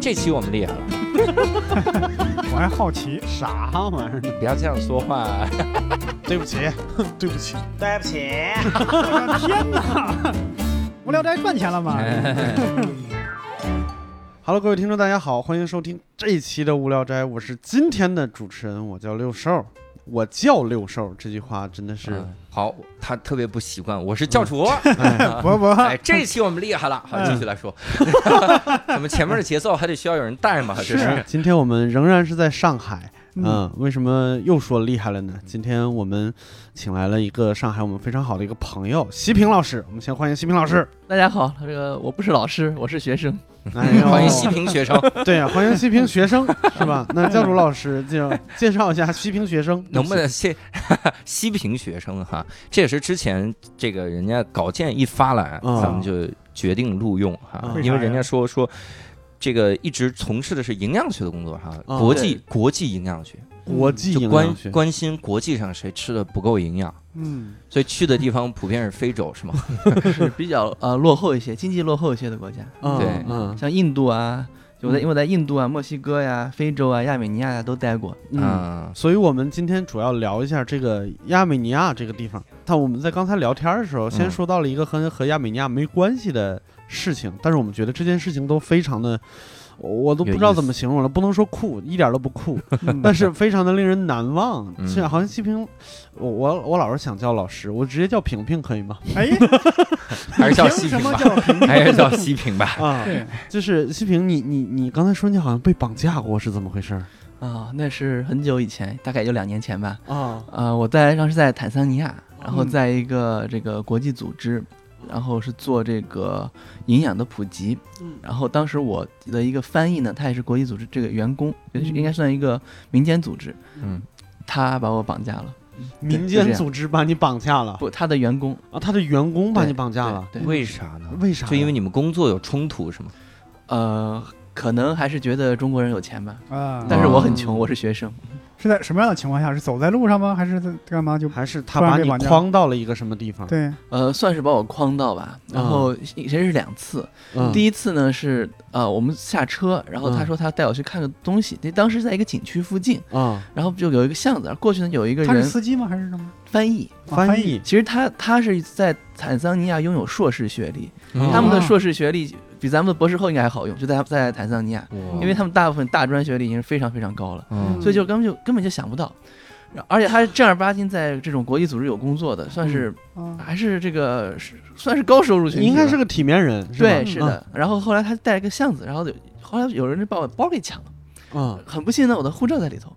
这期我们厉害了，我还好奇，啥玩意儿？不要这样说话。对不起，对不起，对不起，我的天哪！无聊斋赚钱了吗？哎 Hello，各位听众，大家好，欢迎收听这一期的无聊斋，我是今天的主持人，我叫六兽，我叫六兽，这句话真的是，嗯。好，他特别不习惯，我是教主。哎，不不，哎，这一期我们厉害了，好，继续来说。我们前面的节奏还得需要有人带嘛，这是。今天我们仍然是在上海，嗯。嗯，为什么又说厉害了呢？今天我们请来了一个上海我们非常好的一个朋友，西平老师，我们先欢迎西平老师，大家好，这个我不是老师，我是学生。哎欢迎西平学生，对啊，欢迎西平学生是吧？那教主老师就介绍一下西平学生，能不能谢 西平学生哈？这也是之前这个人家稿件一发来，嗯咱们就决定录用哈嗯，因为人家说说。这个一直从事的是营养学的工作哈，嗯国际国际营养学，国际就关？关心国际上谁吃的不够营养，嗯，所以去的地方普遍是非洲是吗？是比较呃落后一些、经济落后一些的国家，嗯对嗯像印度啊，就我在因为我在印度啊、墨西哥呀、非洲啊、亚美尼亚呀都待过。嗯。嗯，所以，我们今天主要聊一下这个亚美尼亚这个地方。但我们在刚才聊天的时候，先嗯说到了一个和和亚美尼亚没关系的事情，但是我们觉得这件事情都非常的，我我都不知道怎么形容了，不能说酷，一点都不酷，嗯但是非常的令人难忘。现在好像西平，我我我老是想叫老师，我直接叫平平可以吗？哎，还是叫西平吧，还是叫西平吧。啊，对，就是西平，你你你刚才说你好像被绑架过，是怎么回事儿啊、那是很久以前，大概有两年前吧。啊？呃、我在当时在坦桑尼亚，然后嗯在一个这个国际组织，然后是做这个营养的普及。嗯然后当时我的一个翻译呢，他也是国际组织这个员工，就是嗯应该算一个民间组织，嗯，他把我绑架了。民间组织把你绑架了不，他的员工啊？他的员工把你绑架了？对，对为啥呢？为啥？就因为你们工作有冲突是吗？呃，可能还是觉得中国人有钱吧。啊，但是我很穷，我是学生。是在什么样的情况下？是走在路上吗？还是在干嘛？就还是他把你框到了一个什么地方？对，呃，算是把我框到吧。然后其实是两次，嗯，第一次呢是呃我们下车，然后他嗯说他带我去看个东西，那当时在一个景区附近，啊，然后就有一个巷子，过去呢有一个人他是司机吗？还是什么？翻译。啊翻翻译，其实他他是在坦桑尼亚拥有硕士学历，嗯他们的哦硕士学历比咱们的博士后应该还好用，就在在坦桑尼亚，因为他们大部分大专学历已经是非常非常高了。嗯所以就根本就根本就想不到。而且他是正儿八经在这种国际组织有工作的，算是、啊，还是这个算是高收入群体，应该是个体面人，是吧对，是的。然后后来他带了个箱子，然后有后来有人就把我包给抢了，嗯，很不幸呢，我的护照在里头，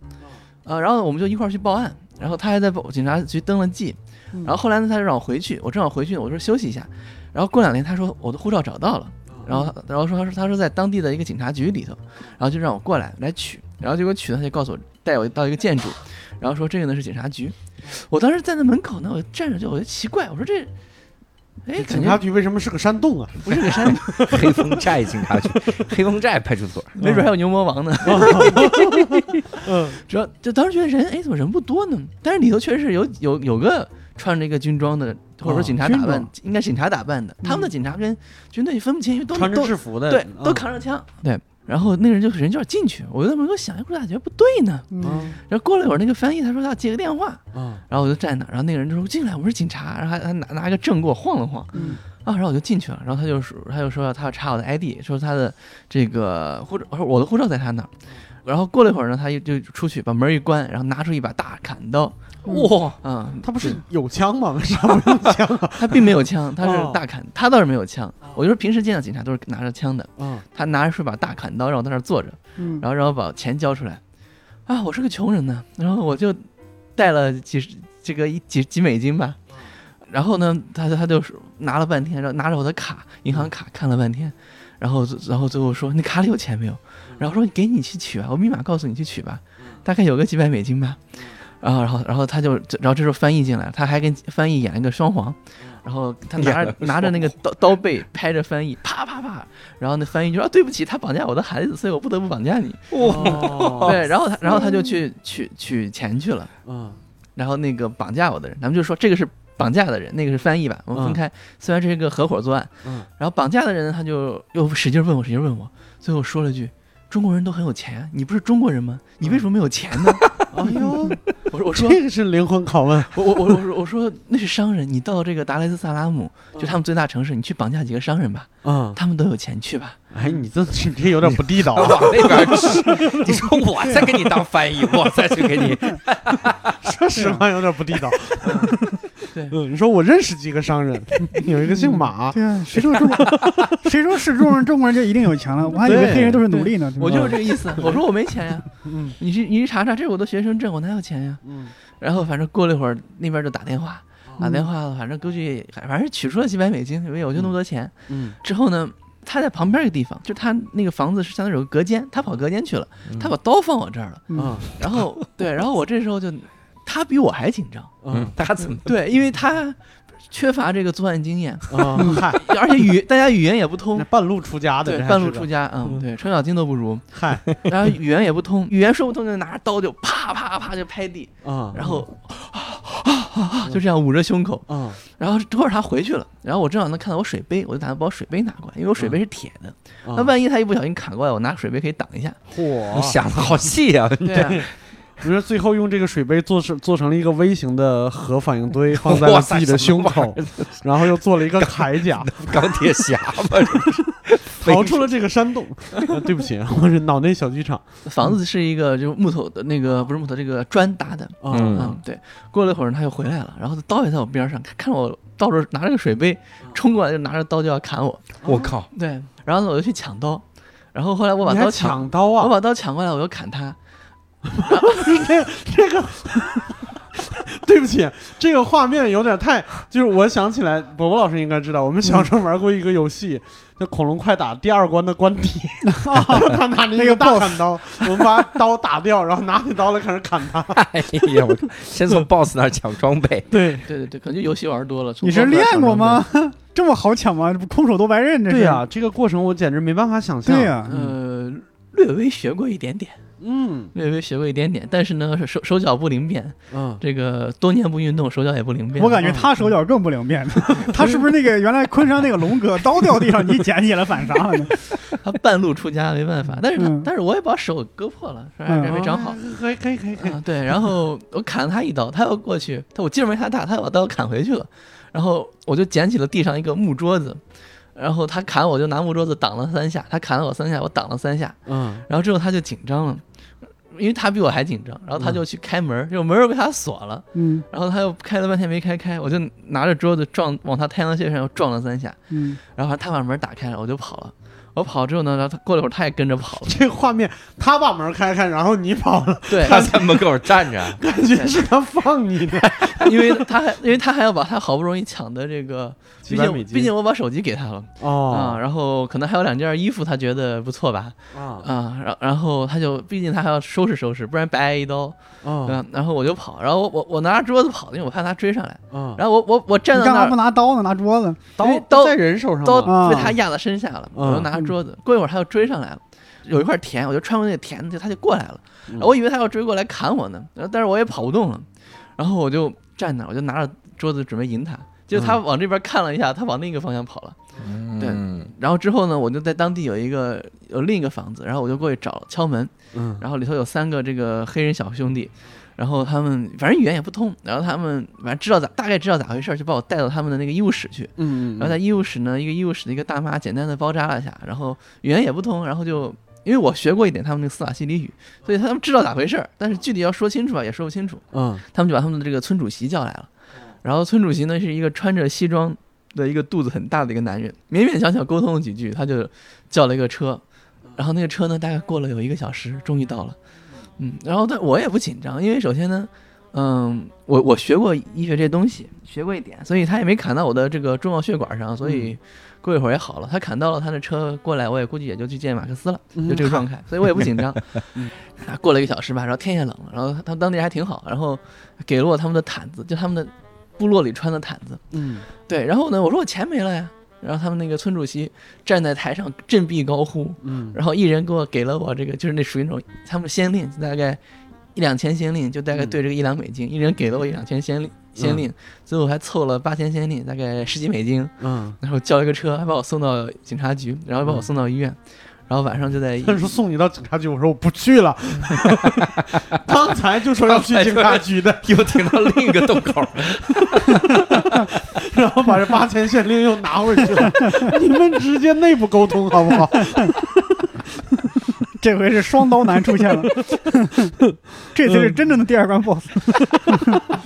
呃，然后我们就一块儿去报案，然后他还在报警察局登了记，嗯然后后来呢，他就让我回去，我正好回去，我说休息一下，然后过两天他说我的护照找到了。然后，然后说他说他说在当地的一个警察局里头，然后就让我过来来取，然后结果取呢，他就告诉我带我到一个建筑，然后说这个呢是警察局，我当时站在门口呢，我站着就我就奇怪，我说这，哎，警察局为什么是个山洞啊？不是个山洞，黑风寨警察局、黑风寨派出所，没准还有牛魔王呢。嗯主要就当时觉得人，哎，怎么人不多呢？但是里头确实是有有有个穿着一个军装的，或者说警察打扮，应该警察打扮的。他们的警察跟军队分不清，因为都穿着都制服的，对，嗯都扛着枪。对，然后那个人就人就要进去，我就在门口想，哎，我咋觉得不对呢？嗯，然后过了一会儿，那个翻译他说他要接个电话，嗯然后我就站那儿，然后那个人就说进来，我是警察，然后还还拿拿一个证给我晃了晃。嗯啊，然后我就进去了，然后他就说，他就说他要查我的 ID，说他的这个护照，我说我的护照在他那儿。然后过了一会儿呢，他就就出去把门一关，然后拿出一把大砍刀，哇，嗯、他不是有枪吗？为啥不用枪啊？他并没有枪，他哦是大砍，他倒是没有枪。我就说平时见到警察都是拿着枪的，嗯他拿着是把大砍刀让我在那儿坐着，嗯，然后让我把钱交出来。啊，我是个穷人呢，然后我就带了几十这个一几几美金吧，然后呢，他他就是拿了半天，然后拿着我的卡，银行卡看了半天，然后然后最后说你卡里有钱没有？然后说给你去取吧，我密码告诉你去取吧，大概有个几百美金吧。然后然后然后他就然后这时候翻译进来了，他还跟翻译演了一个双簧。然后他拿着拿着那个刀刀背拍着翻译，啪啪啪，然后那翻译就说、啊、对不起，他绑架我的孩子，所以我不得不绑架你。哦，对，然后他然后他就去取取钱去了，嗯然后那个绑架我的人，咱们就说这个是绑架的人，那个是翻译吧，我们分开。虽然这是一个合伙作案，嗯然后绑架的人他就又使劲问我，使劲问我，最后说了句：“中国人都很有钱啊，你不是中国人吗？你为什么没有钱呢？哎呦，我说我说这个是灵魂拷问。我我我我说我说那是商人，你到这个达雷斯萨拉姆，就他们最大城市，你去绑架几个商人吧，嗯，他们都有钱去吧。哎，你这你这有点不地道啊。往那边去，你说我再给你当翻译，我再去给你，说实话有点不地道。对嗯，你说我认识几个商人，有一个姓马，对啊，谁说中国 谁说是中国人中国人就一定有钱了？我还以为黑人都是奴隶呢。我就是这个意思。我说我没钱呀，嗯你去你去查查，这是我的学生证，我哪有钱呀？嗯然后反正过了一会儿，那边就打电话，打电话了，反正估计反正取出了几百美金，因为我就那么多钱。嗯之后呢，他在旁边一个地方，就他那个房子是相当于有个隔间，他跑隔间去了，他把刀放我这儿了。嗯啊然后对，然后我这时候就，他比我还紧张，嗯嗯，他怎么？对，因为他缺乏这个作案经验，啊，嗨，而且语大家语言也不通。半路出家的，对半路出家，嗯，嗯。对，程咬金都不如，嗨。然后语言也不通，语言说不通就拿着刀就啪啪啪就拍地，啊，然后就这样捂着胸口，啊然后等会儿他回去了，然后我正好能看到我水杯，我就打算把我水杯拿过来，因为我水杯是铁的，啊那万一他一不小心砍过来，我拿水杯可以挡一下。你嚯，想的好细呀！对 啊，你说最后用这个水杯做成做成了一个微型的核反应堆，放在了自己的胸口 然后又做了一个铠甲，钢铁侠嘛，逃出了这个山洞。呃对不起，我是脑内小剧场。房子是一个就是木头的那个不是木头，这个砖搭的。啊嗯嗯，对。过了一会儿他又回来了，然后刀也在我边上，看看我到时候拿着个水杯冲过来，就拿着刀就要砍我。我靠，对，然后呢我就去抢刀，然后后来我把刀抢，抢刀啊！我把刀抢过来，我又砍他。这这个，对不起，这个画面有点太，就是我想起来，伯伯老师应该知道，我们小时候玩过一个游戏，叫《恐龙快打》第二关的关底，他拿着一个大砍刀，我们把刀打掉，然后拿起刀来开始砍他。哎呀，我先从 boss 那儿抢装备，对对对对，可能就游戏玩多了。你是练过吗？这么好抢吗？这不空手夺白刃？这是对呀、这个过程我简直没办法想象。对呀，呃，略微学过一点点，嗯略微学过一点点，但是呢，手手脚不灵便，嗯，这个多年不运动，手脚也不灵便。我感觉他手脚更不灵便。他是不是那个原来昆山那个龙哥，刀掉地上你捡起来反杀了呢？他半路出家，没办法。但是但是我也把手割破了，是吧？嗯还没长好。啊可以可以可以可以。啊，对，然后我砍了他一刀，他要过去，他我劲儿没他大，他要把刀砍回去了，然后我就捡起了地上一个木桌子，然后他砍我就拿木桌子挡了三下，他砍了我三下，我挡了三下，嗯然后之后他就紧张了，因为他比我还紧张，然后他就去开门，这个门又被他锁了，嗯。然后他又开了半天没开开，我就拿着桌子撞往他太阳穴上又撞了三下，嗯，然后他把门打开了，我就跑了。我跑之后呢，然后他过了一会儿他也跟着跑了，这个画面，他把门开开，然后你跑了，对，他在门口站着，感觉是他放你的。因为他还因为他还要把他好不容易抢的这个，毕竟几百美金。毕竟我把手机给他了啊，哦然后可能还有两件衣服，他觉得不错吧啊。啊，然然后他就毕竟他还要收拾收拾，不然白挨一刀？然后我就跑，然后我我我拿着桌子跑，因为我怕他追上来，哦，然后我我我站你干嘛不在那儿，拿刀呢？拿桌子？刀刀在人手上被他压在身下了，嗯我就拿着桌子，过一会儿他又追上来了。有一块田，我就穿过那个田，就他就过来了，嗯。然后我以为他要追过来砍我呢，然后但是我也跑不动了，然后我就站那儿，我就拿着桌子准备迎他，结果他往这边看了一下，他往另一个方向跑了。对嗯然后之后呢，我就在当地有一个有另一个房子，然后我就过去找敲门，嗯。然后里头有三个这个黑人小兄弟，然后他们反正语言也不通，然后他们反正知道咋大概知道咋回事儿，就把我带到他们的那个医务室去。嗯然后在医务室呢，一个医务室的一个大妈简单的包扎了一下，然后语言也不通，然后就因为我学过一点他们那个斯瓦西里语，所以他们知道咋回事儿，但是具体要说清楚啊也说不清楚。嗯。他们就把他们的这个村主席叫来了，然后村主席呢是一个穿着西装的一个肚子很大的一个男人，勉勉强强沟通了几句，他就叫了一个车，然后那个车呢大概过了有一个小时，终于到了，嗯，然后但我也不紧张，因为首先呢，嗯，我我学过医学这东西，学过一点，所以他也没砍到我的这个重要血管上，所以过一会儿也好了，他砍到了他的车过来，我也估计也就去见马克思了。嗯就这个状态，所以我也不紧张。嗯，过了一个小时吧，然后天也冷了，然后他们当地人还挺好，然后给了我他们的毯子，就他们的部落里穿的毯子。嗯。对，然后呢，我说我钱没了呀，然后他们那个村主席站在台上振臂高呼，嗯。然后一人给我给了我这个，就是那属于那种他们先令，大概一两千先令，就大概对这个一两美金，一人给了我一两千先令。先令，最后还凑了八千先令，大概十几美金，嗯。然后叫一个车，还把我送到警察局，然后把我送到医院，然后晚上就在他说送你到警察局，我说我不去了。刚才就说要去警察局的，又停到另一个洞口，然后把这八千县令又拿回去了。你们直接内部沟通好不好？这回是双刀男出现了，这才是真正的第二关 BOSS。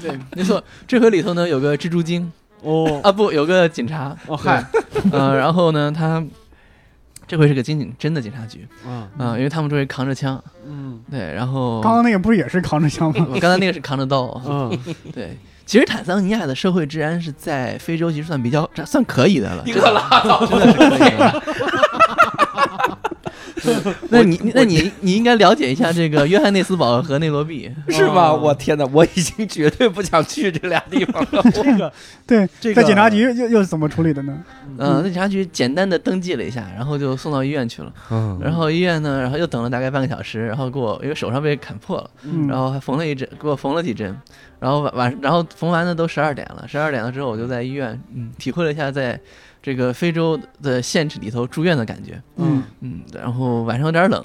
对，没错，这回里头呢有个蜘蛛精哦啊，不，有个警察，哦嗨，呃，然后呢他这回是个真警真的警察局嗯啊、因为他们这回扛着枪，嗯对，然后刚刚那个不是也是扛着枪吗？刚才那个是扛着刀，嗯，对。其实坦桑尼亚的社会治安是在非洲其实算比较算可以的了，你可拉倒真的是可以的。那你那 你你应该了解一下这个约翰内斯堡和内罗毕，是吗？哦我天哪，我已经绝对不想去这俩地方了。这个对，这个在警察局又又是怎么处理的呢？嗯，在警察局简单的登记了一下，然后就送到医院去了。嗯然后医院呢，然后又等了大概半个小时，然后给我因为手上被砍破了，嗯然后还缝了一针，给我缝了几针，然后晚晚然后缝完呢都十二点了，十二点了之后我就在医院，嗯，体会了一下在这个非洲的县城里头住院的感觉，嗯嗯，然后晚上有点冷，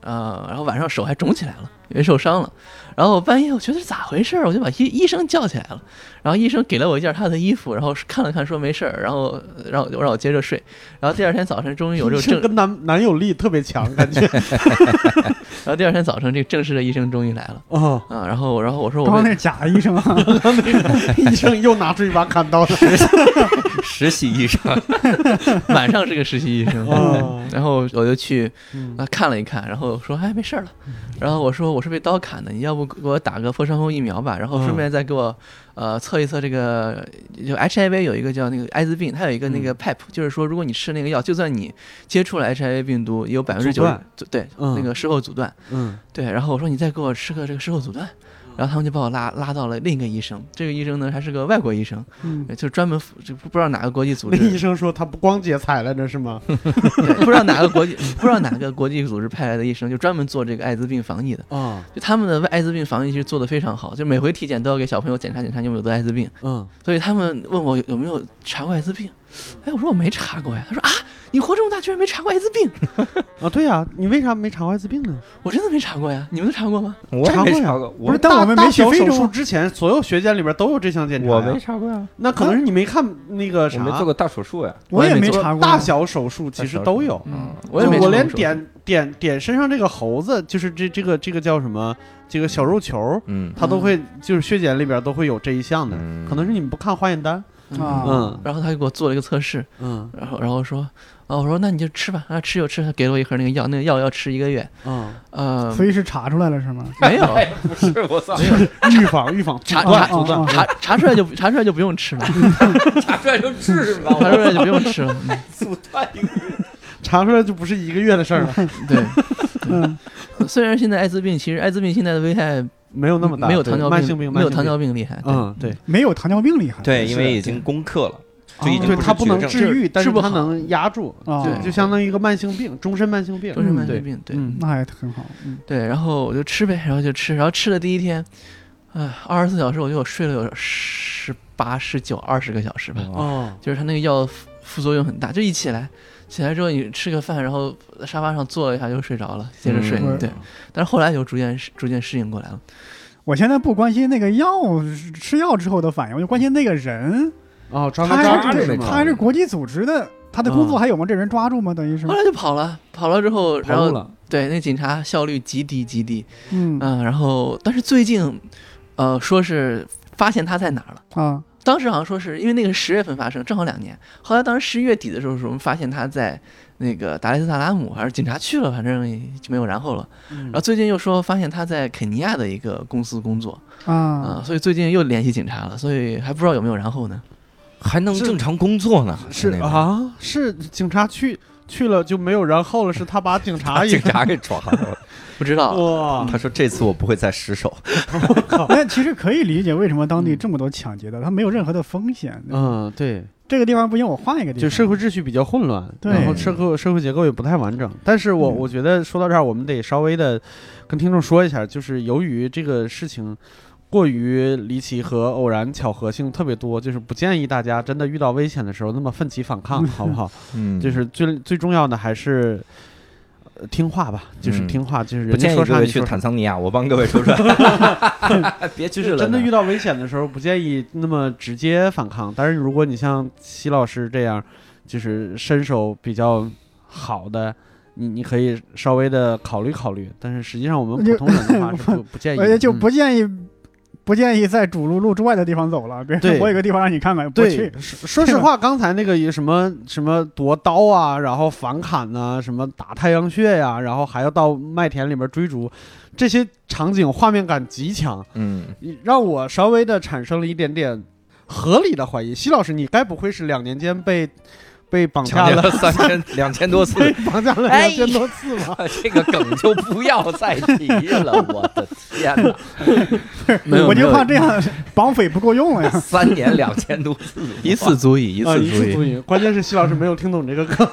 呃，然后晚上手还肿起来了，因为受伤了。然后半夜我觉得咋回事儿，我就把医医生叫起来了。然后医生给了我一件他的衣服，然后看了看说没事儿，然后让我让我接着睡。然后第二天早晨终于有这个正，跟男男友力特别强，感觉 然后第二天早晨这个正式的医生终于来了哦，啊。然后然后我说我被刚刚那是假医生啊，医生又拿出一把砍刀的，实习医生，晚上是个实习医生，哦。然后我就去嗯啊看了一看，然后说哎没事儿了，然后我说我是被刀砍的，你要不给我打个破伤风疫苗吧，然后顺便再给我呃测一测这个就 HIV 有一个叫那个艾滋病，它有一个那个 PEP，、就是说如果你吃那个药，就算你接触了 HIV 病毒，也有百分之九对、嗯。那个事后阻断，嗯。对，然后我说你再给我吃个这个事后阻断。然后他们就把我拉拉到了另一个医生，这个医生呢还是个外国医生，嗯，就专门就不不知道哪个国际组那织，医生说他不光接彩来着是吗？对，不知道哪个国际不知道哪个国际组织派来的医生，就专门做这个艾滋病防疫的。啊就他们的艾滋病防疫其实做得非常好，就每回体检都要给小朋友检查检查有没有得艾滋病。嗯所以他们问我有有没有查过艾滋病，哎，我说我没查过呀。他说啊，你活这么大居然没查过艾滋病？啊对呀，你为啥没查过艾滋病呢？我真的没查过呀，你们都查过吗？我查过呀不是，但我们没去大小手术非洲啊，之前，所有血检里边都有这项检查呀。我没查过呀，那可能是你没看那个啥，我没做过大手术呀。我也没没查过大小手术，其实都有。嗯，我也没我连点点点身上这个猴子，就是这这个这个叫什么？这个小肉球，嗯它都会就是血检里边都会有这一项的。嗯可能是你们不看化验单。啊嗯然后他就给我做了一个测试，嗯然后然后说，啊，我说那你就吃吧，啊，吃就吃，他给了我一盒那个药，那个药要吃一个月，嗯，呃，所以是查出来了是吗？没有哎，不是，我操，预防预防，查阻断查阻断啊。查查出来就查出来就不用吃了，查出来就治吧，查出来就不用吃了，嗯 阻断一个查出来就不是一个月的事儿了，对。嗯，虽然现在艾滋病，其实艾滋病现在的危害没有那么大，没有糖尿慢性病，没有糖。尿病厉害。嗯，对，没有糖尿病厉害。对，因为已经攻克了，就已经对，不是它不能治愈，但是治不好它能压住，啊，对就相当于一个慢性病，终身慢性病。终身慢对性病，对嗯那还很好。嗯，对，然后我就吃呗，然后就吃，然后吃的第一天，哎，二十四小时，我觉得我睡了有十八、十九、二十个小时吧，哦哦，就是它那个药副副作用很大，就一起来，起来之后你吃个饭，然后在沙发上坐了一下就睡着了，接着睡，嗯对，但是后来就逐渐逐渐适应过来了。我现在不关心那个药吃药之后的反应，我就关心那个人，哦，抓他他抓还是住是吗？他还是国际组织的，他的工作还有吗？这人抓住吗？等于是后，来就跑了，跑了之后，然后跑路了。对那警察效率极低极低，嗯嗯，然后但是最近，呃，说是发现他在哪儿了。啊，当时好像说是因为那个十月份发生，正好两年。后来当时十一月底的时候，我们发现他在那个达雷斯萨拉姆，还是警察去了，反正就没有然后了。嗯然后最近又说发现他在肯尼亚的一个公司工作，啊、啊，所以最近又联系警察了，所以还不知道有没有然后呢。还能正常工作呢？是啊，是警察去去了就没有然后了，是他把警察 警察给抓了。不知道，哇，他说这次我不会再失手。那其实可以理解为什么当地这么多抢劫的，他没有任何的风险。嗯，对，这个地方不行，我换一个地方。就社会秩序比较混乱，对然后社会社会结构也不太完整。但是我嗯我觉得说到这儿，我们得稍微的跟听众说一下，就是由于这个事情。过于离奇和偶然巧合性特别多，就是不建议大家真的遇到危险的时候那么奋起反抗，好不好？嗯就是最最重要的还是，呃听话吧，就是嗯听话，就是不人家说建议去。坦桑尼亚，我帮各位说说，别去了。就是真的遇到危险的时候，不建议那么直接反抗。但是如果你像西老师这样，就是身手比较好的，你你可以稍微的考虑考虑。但是实际上我们普通人的话是不不建议的。而且就嗯不建议。不建议在主路路之外的地方走了，别对人我有个地方让你看看，不对去。，说说实话，刚才那个有什么什么夺刀啊，然后反砍呐、什么打太阳穴呀、然后还要到麦田里边追逐，这些场景画面感极强，嗯，让我稍微的产生了一点点合理的怀疑。西老师，你该不会是两年间被被绑架了三千 两千多次，绑架了哎两千多次吗？这个梗就不要再提了。我的天哪，我就怕这样绑匪不够用了呀。三年两千多次，一次足以，一啊，次足以。一次足以。关键是徐老师没有听懂这个梗。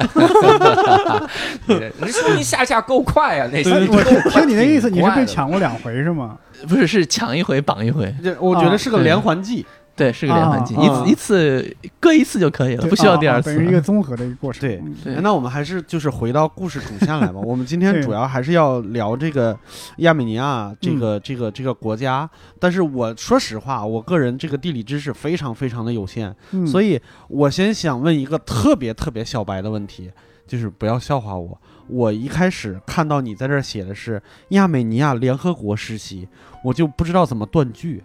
对你说你下下够快啊，那些我听听你那意思，你是被抢过两回是吗？不是，是抢一回绑一回，这我觉得是个啊连环计。对，是个连环计，一次一次割一次就可以了，不需要第二次等于一个综合的一个过程。对那我们还是就是回到故事主线来吧。我们今天主要还是要聊这个亚美尼亚这个、这个这个国家。但是我说实话，我个人这个地理知识非常非常的有限，嗯所以我先想问一个特别特别小白的问题，就是不要笑话我。我一开始看到你在这儿写的是亚美尼亚联合国实习，我就不知道怎么断句。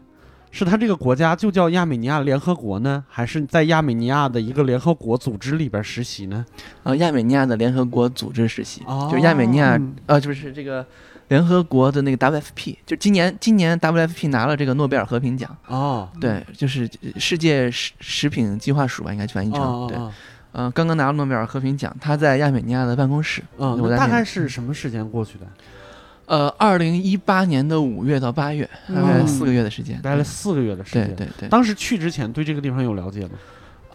是他这个国家就叫亚美尼亚联合国呢，还是在亚美尼亚的一个联合国组织里边实习呢？呃，亚美尼亚的联合国组织实习，哦。就是亚美尼亚嗯呃，就是这个联合国的那个 WFP，就今年今年 WFP 拿了这个诺贝尔和平奖，哦，对，就是世界食食品计划署吧，应该翻译成、对，哦哦。嗯、刚刚拿了诺贝尔和平奖，他在亚美尼亚的办公室，嗯，我大概是什么时间过去的？呃，二零一八年的五月到八月，大概嗯四个月的时间，待了四个月的时间。对对对。当时去之前对这个地方有了解吗？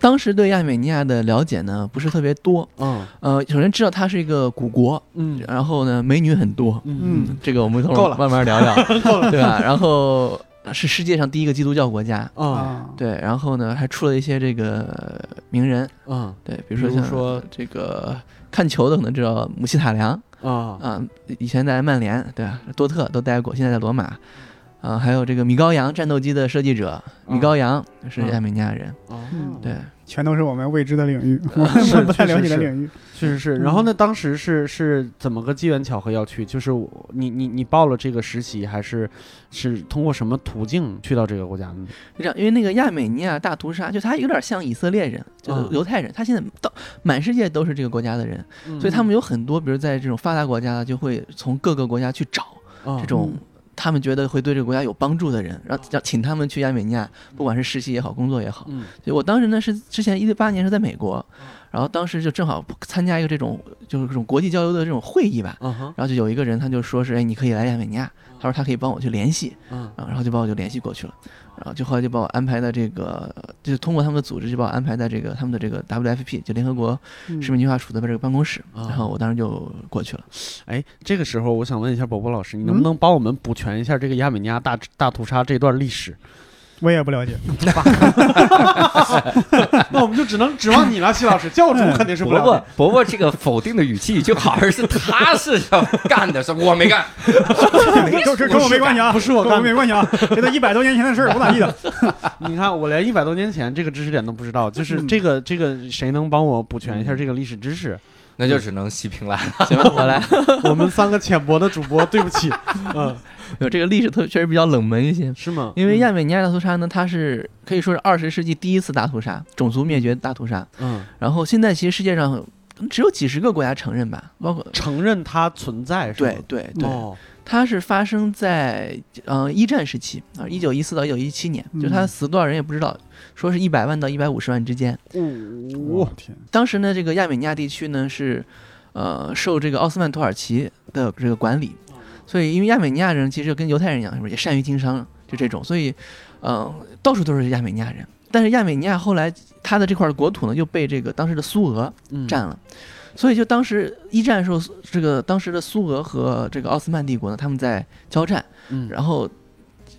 当时对亚美尼亚的了解呢不是特别多，嗯。呃，首先知道它是一个古国，嗯。然后呢美女很多，嗯。这个我们一会儿够了。慢慢聊聊，够了。对吧？然后是世界上第一个基督教国家，啊啊，对，然后呢还出了一些这个名人，嗯。对，比如说像说这个看球的可能知道姆希塔良啊。啊，以前在曼联，对吧？多特都待过，现在在罗马。啊，还有这个米高扬战斗机的设计者，米高扬是亚美尼亚人，哦。嗯。对，全都是我们未知的领域，我们不太了解的领域。确实是。嗯然后呢，当时是是怎么个机缘巧合要去？就是我你你你报了这个实习，还是是通过什么途径去到这个国家的呢？是这样，因为那个亚美尼亚大屠杀，就他有点像以色列人，就是犹太人，他现在到满世界都是这个国家的人，嗯所以他们有很多，比如在这种发达国家，就会从各个国家去找啊这种他们觉得会对这个国家有帮助的人，然后要请他们去亚美尼亚，不管是实习也好，工作也好。嗯。所以我当时呢是之前一八年是在美国，然后当时就正好参加一个这种就是这种国际交流的这种会议吧，然后就有一个人他就说是哎你可以来亚美尼亚，他说他可以帮我去联系，然后就把我就联系过去了，然后就后来就把我安排在这个，就是通过他们的组织就把我安排在这个他们的这个 WFP 就联合国嗯食品计划署的这个办公室，啊然后我当时就过去了。哎，这个时候我想问一下伯伯老师，你能嗯不能帮我们补全一下这个亚美尼亚大大屠杀这段历史？我也不了解。那我们就只能指望你了，西老师。教主肯定是不伯伯了解。伯伯这个否定的语气，就好像是他是要干的，是我没干。跟跟跟我没关系啊，不是我干没关系啊，这都一百多年前的事儿，我咋记得？你看，我连一百多年前这个知识点都不知道，就是嗯这个这个，谁能帮我补全一下这个历史知识？那就只能细评了。行吧，我来。我们三个浅薄的主播，对不起。嗯，有这个历史特确实比较冷门一些，是吗？因为亚美尼亚大屠杀呢，它是可以说是二十世纪第一次大屠杀，种族灭绝大屠杀。嗯，然后现在其实世界上只有几十个国家承认吧，包括承认它存在是吗？对对对，哦，它是发生在呃一战时期啊，一九一四到一九一七年，就他嗯死多少人也不知道，说是一百万到一百五十万之间。哦，天，当时呢，这个亚美尼亚地区呢是呃受这个奥斯曼土耳其的这个管理，所以因为亚美尼亚人其实跟犹太人一样，是不是也善于经商，就这种，所以呃到处都是亚美尼亚人。但是亚美尼亚后来它的这块国土呢又被这个当时的苏俄嗯。占了。所以，就当时一战的时候，这个当时的苏俄和这个奥斯曼帝国呢，他们在交战，嗯，然后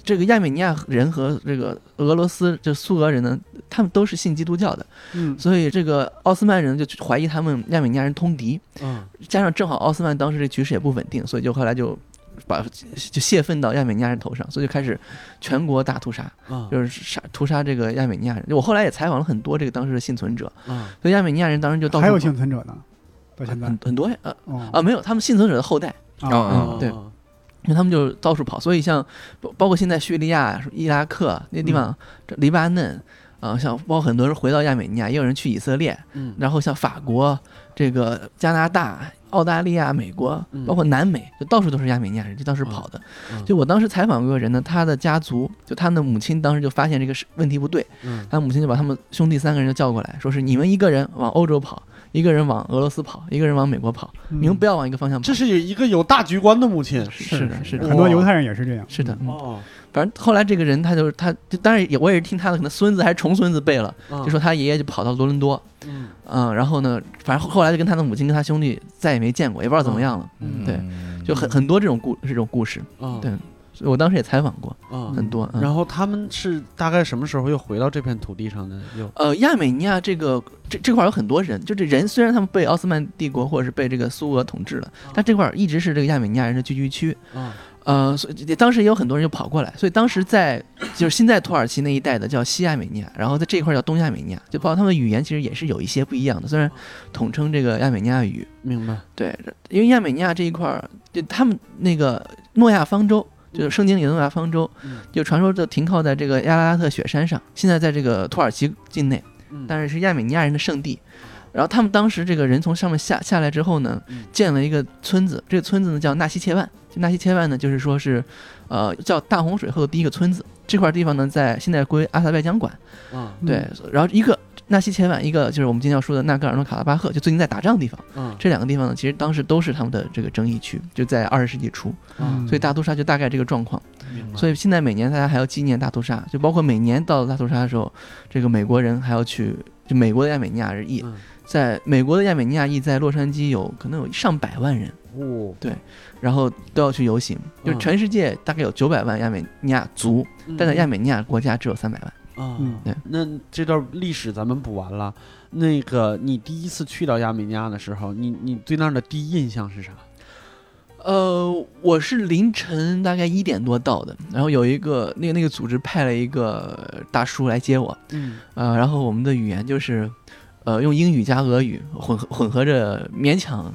这个亚美尼亚人和这个俄罗斯就苏俄人呢，他们都是信基督教的，嗯。所以这个奥斯曼人就怀疑他们亚美尼亚人通敌，嗯。加上正好奥斯曼当时这局势也不稳定，所以就后来就把就泄愤到亚美尼亚人头上，所以就开始全国大屠杀，嗯就是杀屠杀这个亚美尼亚人。我后来也采访了很多这个当时的幸存者，嗯所以亚美尼亚人当时就到处还有跑幸存者呢，到现在很很多呃哦啊没有，他们幸存者的后代，哦嗯对因为他们就到处跑，所以像包包括现在叙利亚、伊拉克那地方，这黎巴嫩。啊、像包括很多人回到亚美尼亚，也有人去以色列，嗯然后像法国、这个加拿大、澳大利亚、美国嗯，包括南美，就到处都是亚美尼亚人，就当时跑的。嗯。就我当时采访过一个人呢，他的家族，就他的母亲当时就发现这个是问题不对，嗯。他母亲就把他们兄弟三个人就叫过来，说是你们一个人往欧洲跑，一个人往俄罗斯跑，一个人往美国跑，嗯。你们不要往一个方向跑。这是有一个有大局观的母亲。是的，是。的，很多犹太人也是这样，是的。嗯哦，反正后来这个人他就是他，就当然也我也是听他的可能孙子还是重孙子辈了，就就说他爷爷就跑到多伦多，嗯。嗯，然后呢，反正后后来就跟他的母亲跟他兄弟再也没见过，也不知道怎么样了，嗯。对就很很多这种故这种故事，嗯。对我当时也采访过嗯。很多。嗯。然后他们是大概什么时候又回到这片土地上的？又呃，亚美尼亚这个这这块儿有很多人，就这人虽然他们被奥斯曼帝国或者是被这个苏俄统治了，但这块儿一直是这个亚美尼亚人的聚居区。啊呃，所以当时也有很多人就跑过来，所以当时在就是现在土耳其那一带的叫西亚美尼亚，然后在这一块儿叫东亚美尼亚，就包括他们的语言其实也是有一些不一样的，虽然统称这个亚美尼亚语。明白对，因为亚美尼亚这一块儿，就他们那个诺亚方舟，就是圣经里的诺亚方舟，嗯就传说就停靠在这个亚拉拉特雪山上，现在在这个土耳其境内，嗯但是是亚美尼亚人的圣地。然后他们当时这个人从上面下下来之后呢嗯，建了一个村子，这个村子呢叫纳西切万。这纳西切万呢，就是说是，呃，叫大洪水后的第一个村子。这块地方呢，在现在归阿塞拜疆管。啊对，然后一个纳西切万，一个就是我们今天要说的纳戈尔诺卡拉巴赫，就最近在打仗的地方。嗯这两个地方呢，其实当时都是他们的这个争议区，就在二十世纪初，嗯所以大屠杀就大概这个状况。所以现在每年大家还要纪念大屠杀，就包括每年到了大屠杀的时候，这个美国人还要去，就美国的亚美尼亚人在美国的亚美尼亚裔在洛杉矶有可能有上百万人，哦然后都要去游行，就全世界大概有九百万亚美尼亚族，但在亚美尼亚国家只有三百万。啊嗯对那这段历史咱们补完了。那个你第一次去到亚美尼亚的时候，你你对那儿的第一印象是啥？呃，我是凌晨大概一点多到的，然后有一个那个那个组织派了一个大叔来接我，嗯呃，然后我们的语言就是，呃，用英语加俄语混合混合着勉强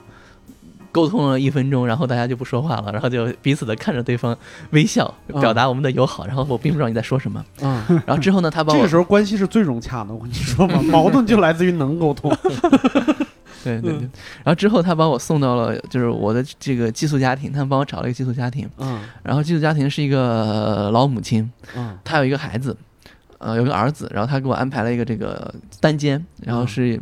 沟通了一分钟，然后大家就不说话了，然后就彼此的看着对方微笑，嗯。表达我们的友好，然后我并不知道你在说什么，嗯，然后之后呢，他把我这个时候关系是最融洽的。我跟你说嘛，矛盾就来自于能沟通。对对对，然后之后他把我送到了就是我的这个寄宿家庭，他们帮我找了一个寄宿家庭，嗯。然后寄宿家庭是一个老母亲，嗯。她有一个孩子，呃，有个儿子，然后他给我安排了一个这个单间，然后是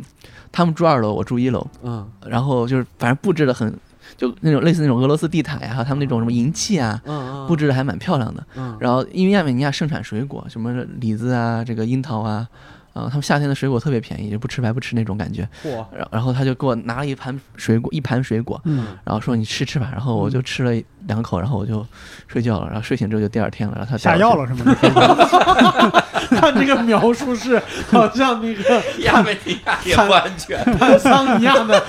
他们住二楼，我住一楼，嗯。然后就是反正布置的很，就那种类似那种俄罗斯地毯呀，还有他们那种什么银器啊，嗯布置的还蛮漂亮的。嗯，然后因为亚美尼亚盛产水果，什么李子啊，这个樱桃啊，啊、他们夏天的水果特别便宜，就不吃白不吃那种感觉。嚯，然然后他就给我拿了一盘水果，一盘水果，嗯，然后说你吃吃吧。然后我就吃了两口，然后我就睡觉了。然后睡醒之后就第二天了，然后他下药了是吗？看 这个描述是好像那个 亚美尼亚也不安全。坦桑尼亚的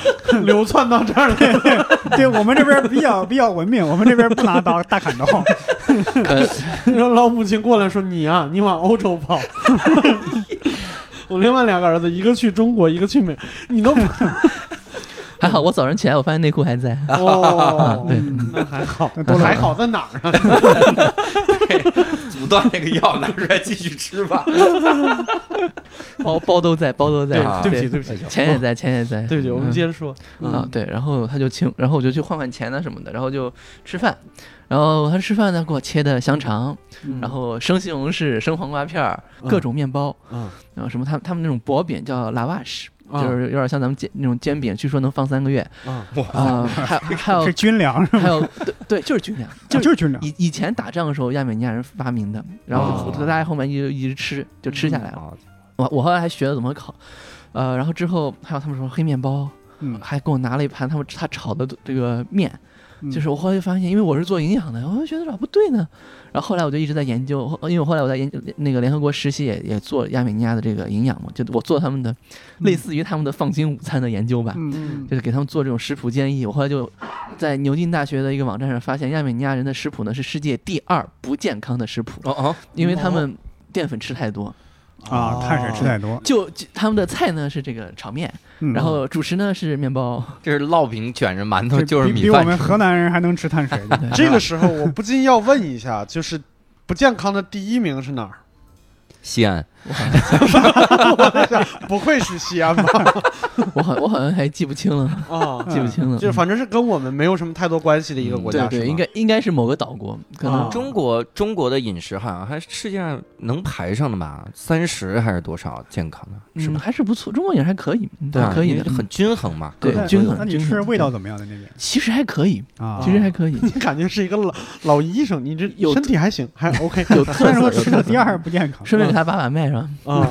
流窜到这儿来。对我们这边比较比较文明，我们这边不拿刀大砍刀。呃让老母亲过来说：“你啊，你往欧洲跑。”我另外两个儿子，一个去中国，一个去美，你都 还好，我早上起来我发现内裤还在。哦，对嗯那还好，还好在哪儿啊？阻断那个药拿出来继续吃吧。包包都在，包都在。啊对不起，对不起，钱也在，钱也在。对不起，我们嗯接着说。啊，对，然后他就请，然后我就去换换钱啊什么的，然后就吃饭，然后他吃饭呢给我切的香肠，嗯。然后生西红柿、生黄瓜片儿，各种面包，嗯，然后什么他他们那种薄饼叫 lavash，啊就是有点像咱们煎那种煎饼，据说能放三个月。啊啊，还 还有是军粮。是吧？还有对对，就是军粮，就就是是军粮。以以前打仗的时候亚美尼亚人发明的，然后哦大家后面一直一直吃，就吃下来了。啊我我后来还学了怎么烤，呃，然后之后还有他们说黑面包，嗯，还给我拿了一盘他们他炒的这个面，嗯就是我后来就发现，因为我是做营养的，我就觉得咋不对呢？然后后来我就一直在研究，因为我后来我在研究那个联合国实习也也做亚美尼亚的这个营养嘛，就我做他们的类似于他们的放心午餐的研究吧。就是给他们做这种食谱建议。我后来就在牛津大学的一个网站上发现，亚美尼亚人的食谱呢是世界第二不健康的食谱，哦哦，因为他们淀粉吃太多。啊，碳水吃太多，就就他们的菜呢是这个炒面，嗯然后主食呢是面包。这是烙饼卷着馒头，就是比比我饭。们河南人还能吃碳水 呢。这个时候我不禁要问一下，就是不健康的第一名是哪儿？西安，不会是西安吧？我好我好像还记不清了，啊，记不清了。就反正是跟我们没有什么太多关系的一个国家，对对，应该应该是某个岛国，可能啊中国中国的饮食好像还世界上能排上的吧，三十还是多少健康的，是嗯吧？还是不错，中国饮食还可以，嗯对可以的，很嗯均衡嘛。对均衡那你吃味道怎么样在那边其实还可以，啊？其实还可以，你感觉是一个老老医生，你这有身体还行，还 OK 有虽然特色。说吃的第二不健康，顺便给他爸爸卖是吧？啊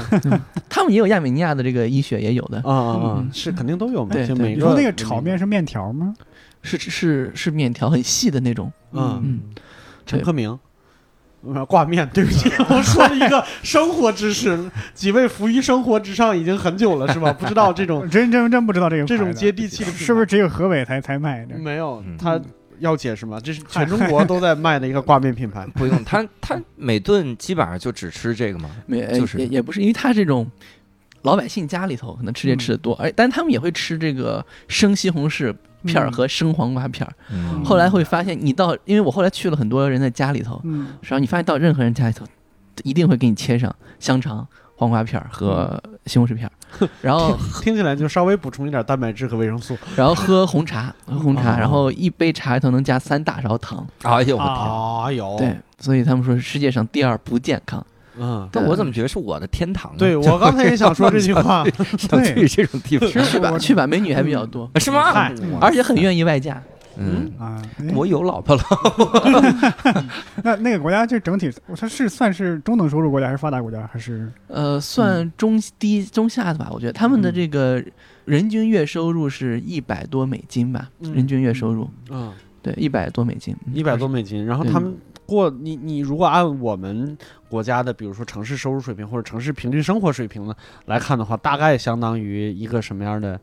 他们也有亚美尼亚的这个医学也有的，啊啊啊嗯！是肯定都有嘛，对你说那个炒面是面条吗？是是是面条很细的那种，嗯嗯，陈克明。呃挂面，对不起，我说了一个生活知识，几位浮于生活之上已经很久了，是吧？不知道这种真真真不知道这个这种接地气的是不是只有河北才才卖的？没有嗯？他要解释吗？这是全中国都在卖的一个挂面品牌。不用，他他每顿基本上就只吃这个嘛。没就是也也不是，因为他这种老百姓家里头可能吃这吃的多，而但他们也会吃这个生西红柿片儿嗯和生黄瓜片儿。嗯后来会发现，你到因为我后来去了很多人的家里头，嗯，然后你发现到任何人家里头，一定会给你切上香肠、黄瓜片儿和西红柿片儿，然后听起来就稍微补充一点蛋白质和维生素。然后喝红茶，喝红茶，哦然后一杯茶里头能加三大勺糖，哎呦我天！哎呦，对，所以他们说世界上第二不健康。嗯，但我怎么觉得是我的天堂呢？对我刚才也想说这句话。想去这种地方，去吧去吧，美女还比较多，是吗？而且很愿意外嫁。嗯，啊，我有老婆了。那那个国家就整体它是算是中等收入国家还是发达国家？还是？呃，算中低中下的吧，我觉得。他们的这个人均月收入是一百多美金吧，嗯人均月收入，嗯，对，一百多美金，嗯一百多美金，然后他们过你你如果按我们国家的，比如说城市收入水平或者城市平均生活水平呢来看的话，大概相当于一个什么样的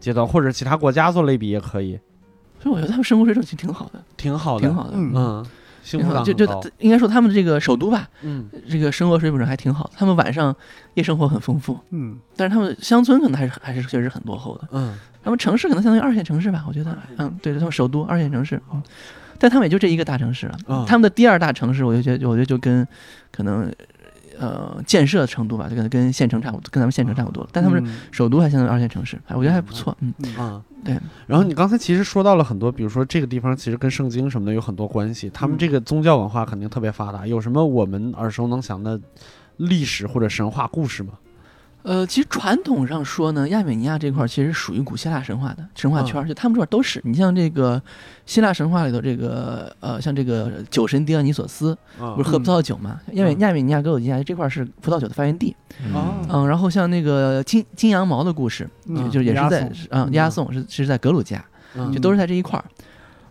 阶段，或者其他国家做类比也可以，所以我觉得他们生活水准其实挺好的，挺好的，挺好的，嗯。就就应该说他们的这个首都吧，嗯。这个生活水准还挺好的，他们晚上夜生活很丰富，嗯，但是他们乡村可能还是还是确实很落后的，嗯。他们城市可能相当于二线城市吧，我觉得，嗯，对，他们首都二线城市，嗯，但他们也就这一个大城市了，嗯。他们的第二大城市，我就觉得，我觉得就跟可能呃建设程度吧，就跟跟县城差不多，跟咱们县城差不多，但他们嗯。首都还相当于二线城市，哎，我觉得还不错，嗯，啊。对。然后你刚才其实说到了很多，比如说这个地方其实跟圣经什么的有很多关系，他们这个宗教文化肯定特别发达。有什么我们耳熟能详的历史或者神话故事吗？呃，其实传统上说呢，亚美尼亚这块儿其实属于古希腊神话的神话圈儿，就他们这块儿都是。你像这个希腊神话里头，这个呃，像这个酒神狄奥尼索斯，啊不是喝葡萄酒嘛？亚美嗯亚美尼亚、格鲁吉亚这块儿是葡萄酒的发源地。哦嗯，然后像那个金金羊毛的故事，嗯就也是在押送啊押送是是在格鲁吉亚，嗯就都是在这一块儿。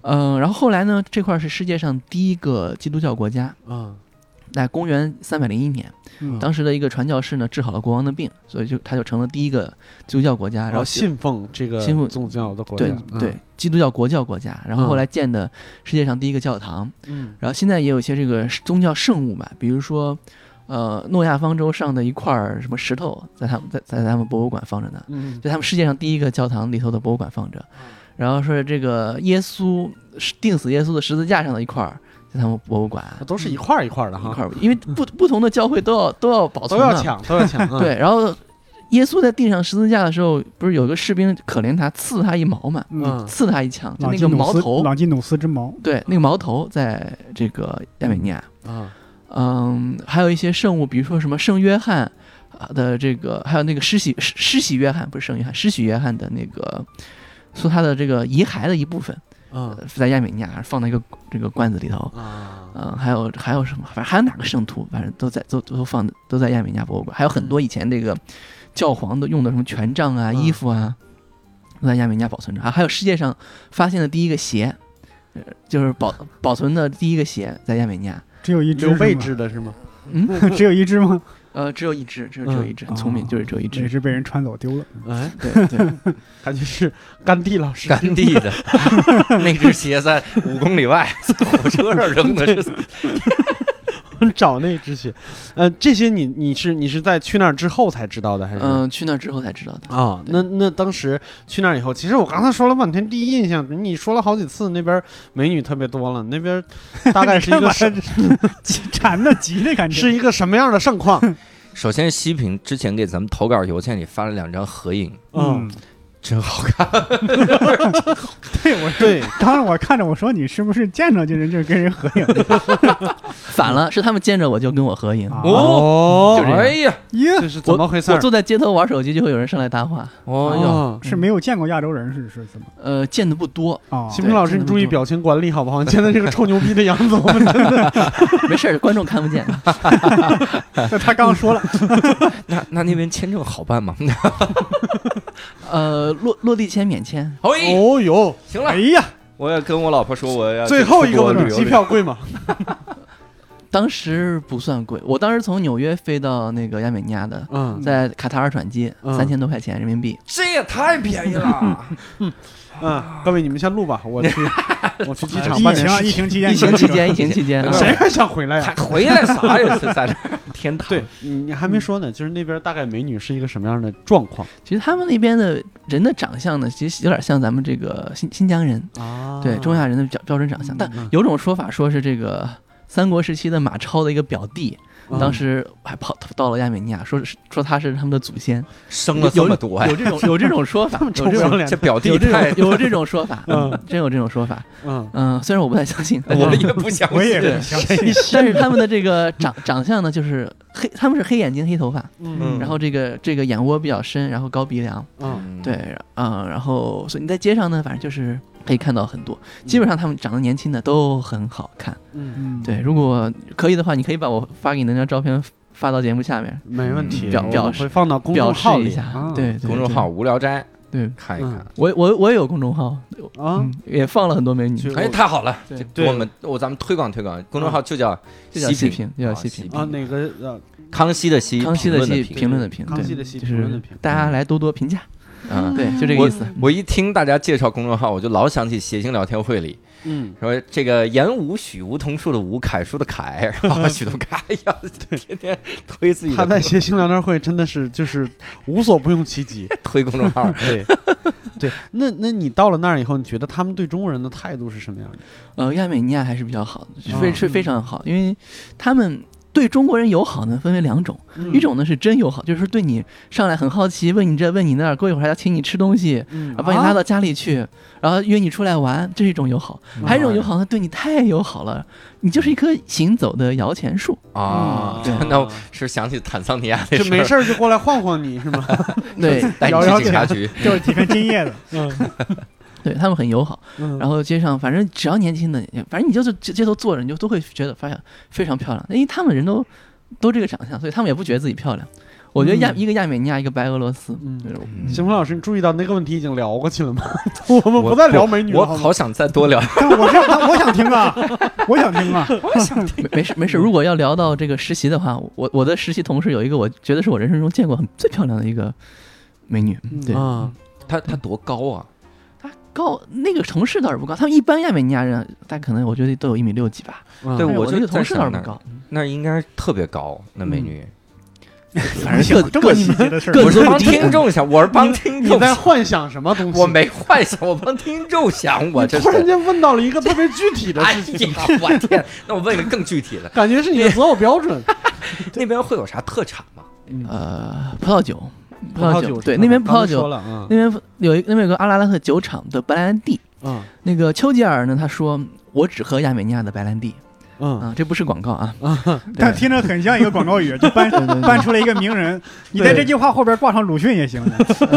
嗯，然后后来呢，这块儿是世界上第一个基督教国家，啊在公元三百零一年，嗯。当时的一个传教士呢治好了国王的病，所以就他就成了第一个基督教国家，然后然后信奉这个信奉宗教的国家，对嗯。对，基督教国教国家，然后后来建的世界上第一个教堂，嗯。然后现在也有一些这个宗教圣物嘛，比如说，呃，诺亚方舟上的一块儿什么石头，在他们在在他们博物馆放着呢，嗯。在他们世界上第一个教堂里头的博物馆放着，然后说这个耶稣钉死耶稣的十字架上的一块儿，在他们博物馆。都是一块儿一块儿的哈，一块儿，因为不不同的教会都要都要保存嘛，都要抢，都要抢，嗯，对，然后耶稣在地上十字架的时候，不是有个士兵可怜他，刺他一矛嘛，嗯。刺他一枪，就那个矛头，朗基努斯之矛，对，那个矛头在这个亚美尼亚。啊嗯，还有一些圣物，比如说什么圣约翰啊的这个，还有那个施洗施施洗约翰，不是圣约翰，施洗约翰的那个，说他的这个遗骸的一部分，嗯呃在亚美尼亚放在一个这个罐子里头。啊嗯，还有还有什么，反正还有哪个圣徒，反正都在都都放都在亚美尼亚博物馆，还有很多以前这个教皇的用的什么权杖啊、嗯衣服啊，都在亚美尼亚保存着。还还有世界上发现的第一个鞋，就是保保存的第一个鞋在亚美尼亚，只有一只刘备是吗织的是吗？嗯，只有一只吗？呃，只有一只，只有只有一只，很聪明，哦就是只有一只那，只被人穿走丢了。哎，对 对，他就是甘地老师。甘地的 那只鞋在五公里外火车上扔的是，找那只鞋，呃，这些你你是你是在去那儿之后才知道的，还是？嗯，去那儿之后才知道的。啊，那那当时去那儿以后，其实我刚才说了半天，第一印象你说了好几次，那边美女特别多了，那边大概是一个 看什吧馋的急的感觉。是一个什么样的盛况？首先，西平之前给咱们投稿邮件里发了两张合影，嗯，真好看。对我对，当时我看着我说你是不是见着就人就跟人合影 反了，是他们见着我就跟我合影。啊哦就这样哎呀，耶？这是怎么回事儿？我坐在街头玩手机，就会有人上来搭话。哦哟，哦，是没有见过亚洲人是是怎么？呃，见的不多，啊，新平老师，你注意表情管理好不好？你现在这个臭牛逼的样子，我们真的没事儿，观众看不见。那他刚说了，那那那边签证好办吗？呃，落落地签免签，哎，哦哟。行了，哎呀，我也跟我老婆说，我要最后一个问题，机票贵吗？当时不算贵。我当时从纽约飞到那个亚美尼亚的，嗯在卡塔尔转机，嗯三千多块钱人民币。这也太便宜了。嗯，各位你们先录吧，我去 我去机场办点事情。疫情期间，疫情期间，疫情期间，啊谁还想回来呀还？回来啥呀？是在这 天堂。对你你还没说呢，就是那边大概美女是一个什么样的状况其实他们那边的人的长相呢，其实有点像咱们这个新新疆人，啊对中亚人的标标准长相。但嗯有种说法说是这个三国时期的马超的一个表弟，嗯当时还跑到了亚美尼亚，说是说他是他们的祖先，生了这么多呀有，这种有这种说法，有这种这表弟有这太种有这种说法，嗯。真有这种说法。嗯。嗯，虽然我不太相信，我们也不相信。我也对不相信。但是他们的这个长长相呢，就是黑，他们是黑眼睛、黑头发，嗯。然后这个这个眼窝比较深，然后高鼻梁，嗯。对，嗯，然后所以你在街上呢，反正就是可以看到很多，基本上他们长得年轻的都很好看。嗯，嗯，对，如果可以的话，你可以把我发给你的那张照片发到节目下面，没问题，表表示会放到公表众号一下。啊对，公众号，无聊斋对，看一看。我我我也有公众号，啊嗯，也放了很多美女，就哎，太好了！对我们我咱们推广推广，公众号就叫就叫西细品，就叫西平。啊哪个呃康熙的熙，康熙的熙，评论的评，对康熙的熙就是评论的评大家来多多评价，啊。对，就这个意思。我一听大家介绍公众号，我就老想起谐星聊天会里嗯说这个言无许梧桐树的梧，楷书的楷，然后 许桐楷呀，天天推自己他在谐星聊天会真的是就是无所不用其极。推公众号，对对，那那你到了那儿以后，你觉得他们对中国人的态度是什么样的？呃，亚美尼亚还是比较好非啊是非常好，因为他们对中国人友好呢，分为两种，嗯。一种呢是真友好，就是说对你上来很好奇，问你这问你那儿，过一会儿还要请你吃东西，嗯。然后把你拉到家里去，然后约你出来玩，这是一种友好。还有一种友好呢，对你太友好了，你就是一棵行走的摇钱树。啊，对。那我是想起坦桑尼亚那就没事儿就过来晃晃你是吗？对，带你摇摇去警察局，就是几片金叶子，嗯，对他们很友好。嗯然后街上反正只要年轻的，反正你就是街街头坐着，你就都会觉得发现非常漂亮，因为他们人都都这个长相，所以他们也不觉得自己漂亮。我觉得亚、嗯一个亚美尼亚，一个白俄罗斯，嗯邢峰老师，你注意到那个问题已经聊过去了吗？我们不再聊美女了，好吗？我好想再多聊。但我是我想听啊，我想听啊，我想听没事没事。如果要聊到这个实习的话，我我的实习同事有一个，我觉得是我人生中见过很最漂亮的一个美女。对，啊，她她多高啊？她高那个城市倒是不高，他们一般亚美尼亚人，但可能我觉得都有一米六几吧。嗯对我就但是我那个同事在想那倒是不高，那应该特别高，那美女。反正各 这么细节的事儿，各我是帮听众想，我是帮听众你，在幻想什么东西？我没幻想，我帮听众想，我这突然。间问到了一个特别具体的哎事情，呀，我天！那我问一个更具体的，感觉是你的择偶标准。那边会有啥特产吗？呃葡萄酒，葡萄酒对那边葡萄酒嗯。那边有一那边有个阿拉拉特酒厂的白兰地，嗯。那个丘吉尔呢，他说我只喝亚美尼亚的白兰地嗯。啊，这不是广告啊，但听着很像一个广告语，就搬 搬出来一个名人，你在这句话后边挂上鲁迅也行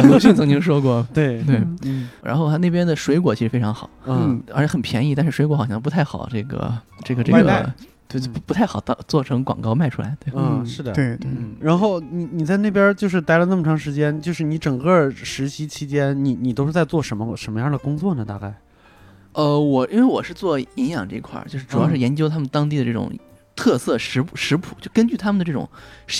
鲁迅曾经说过，对对，嗯。然后他那边的水果其实非常好，嗯。而且很便宜，但是水果好像不太好，这个这个这个对，不不太好当做成广告卖出来，对，嗯是的。对对，嗯，然后你你在那边就是待了那么长时间，就是你整个实习期间，你你都是在做什么什么样的工作呢？大概？呃，我因为我是做营养这块儿，就是主要是研究他们当地的这种特色食食谱，就根据他们的这种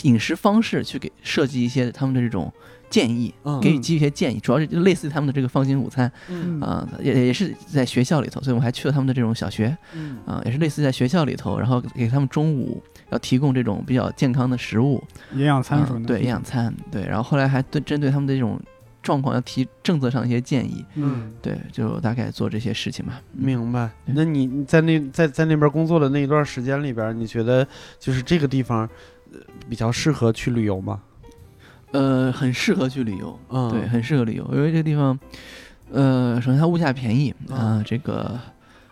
饮食方式去给设计一些他们的这种建议，嗯。给予给予一些建议，主要是就类似于他们的这个放心午餐嗯。啊、也也是在学校里头，所以我们还去了他们的这种小学嗯。啊、也是类似在学校里头，然后给他们中午要提供这种比较健康的食物，营养餐什么的对营养餐，对，然后后来还对针对他们的这种状况要提政策上一些建议，嗯，对，就大概做这些事情吧。明白。那你你在那在在那边工作的那一段时间里边，你觉得就是这个地方，呃，比较适合去旅游吗？呃，很适合去旅游，嗯，对，很适合旅游，因为这个地方，呃，首先它物价便宜啊、嗯。这个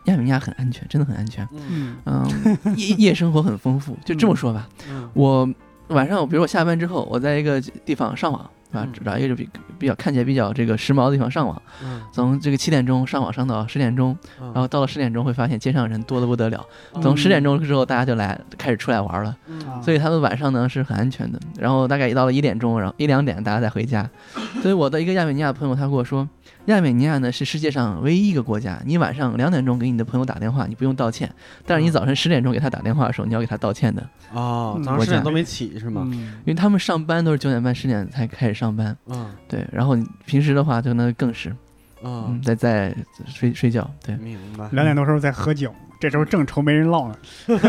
亚美尼亚很安全，真的很安全，嗯。夜夜生活很丰富，就这么说吧，嗯。我晚上，比如我下班之后，我在一个地方上网，啊嗯，找一个比比较看起来比较这个时髦的地方上网，嗯，从这个七点钟上网上到十点钟，然然后到了十点钟会发现街上人多的不得了，嗯从十点钟之后大家就来开始出来玩了。啊所以他们晚上呢是很安全的。然后大概一到了一点钟，然后一两点大家再回家。所以我的一个亚美尼亚朋友他跟我说，亚美尼亚呢是世界上唯一一个国家，你晚上两点钟给你的朋友打电话，你不用道歉，但是你早晨十点钟给他打电话的时候，你要给他道歉的，哦，嗯早上十点都没起是吗？嗯因为他们上班都是九点半十点才开始上班。嗯对，然后你平时的话就那更是，嗯，嗯，在在睡睡觉。对，明白。两点多时候在喝酒，这时候正愁没人唠呢，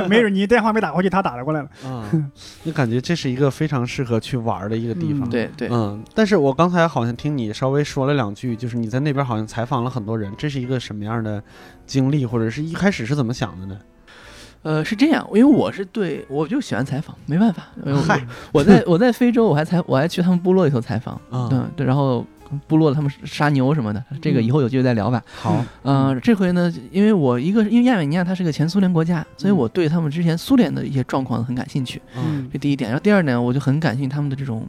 没准你电话没打过去，他打了过来了。嗯，你感觉这是一个非常适合去玩的一个地方。嗯对对，嗯，但是我刚才好像听你稍微说了两句，就是你在那边好像采访了很多人，这是一个什么样的经历，或者是一开始是怎么想的呢？呃，是这样，因为我是对我就喜欢采访，没办法，嗨，我在我在非洲，我还采我还去他们部落里头采访，嗯嗯，对，然后部落他们杀牛什么的，这个以后有机会再聊吧。好，嗯、这回呢，因为我一个因为亚美尼亚它是个前苏联国家，所以嗯我对他们之前苏联的一些状况很感兴趣，嗯。这第一点。然后第二点，我就很感兴趣他们的这种，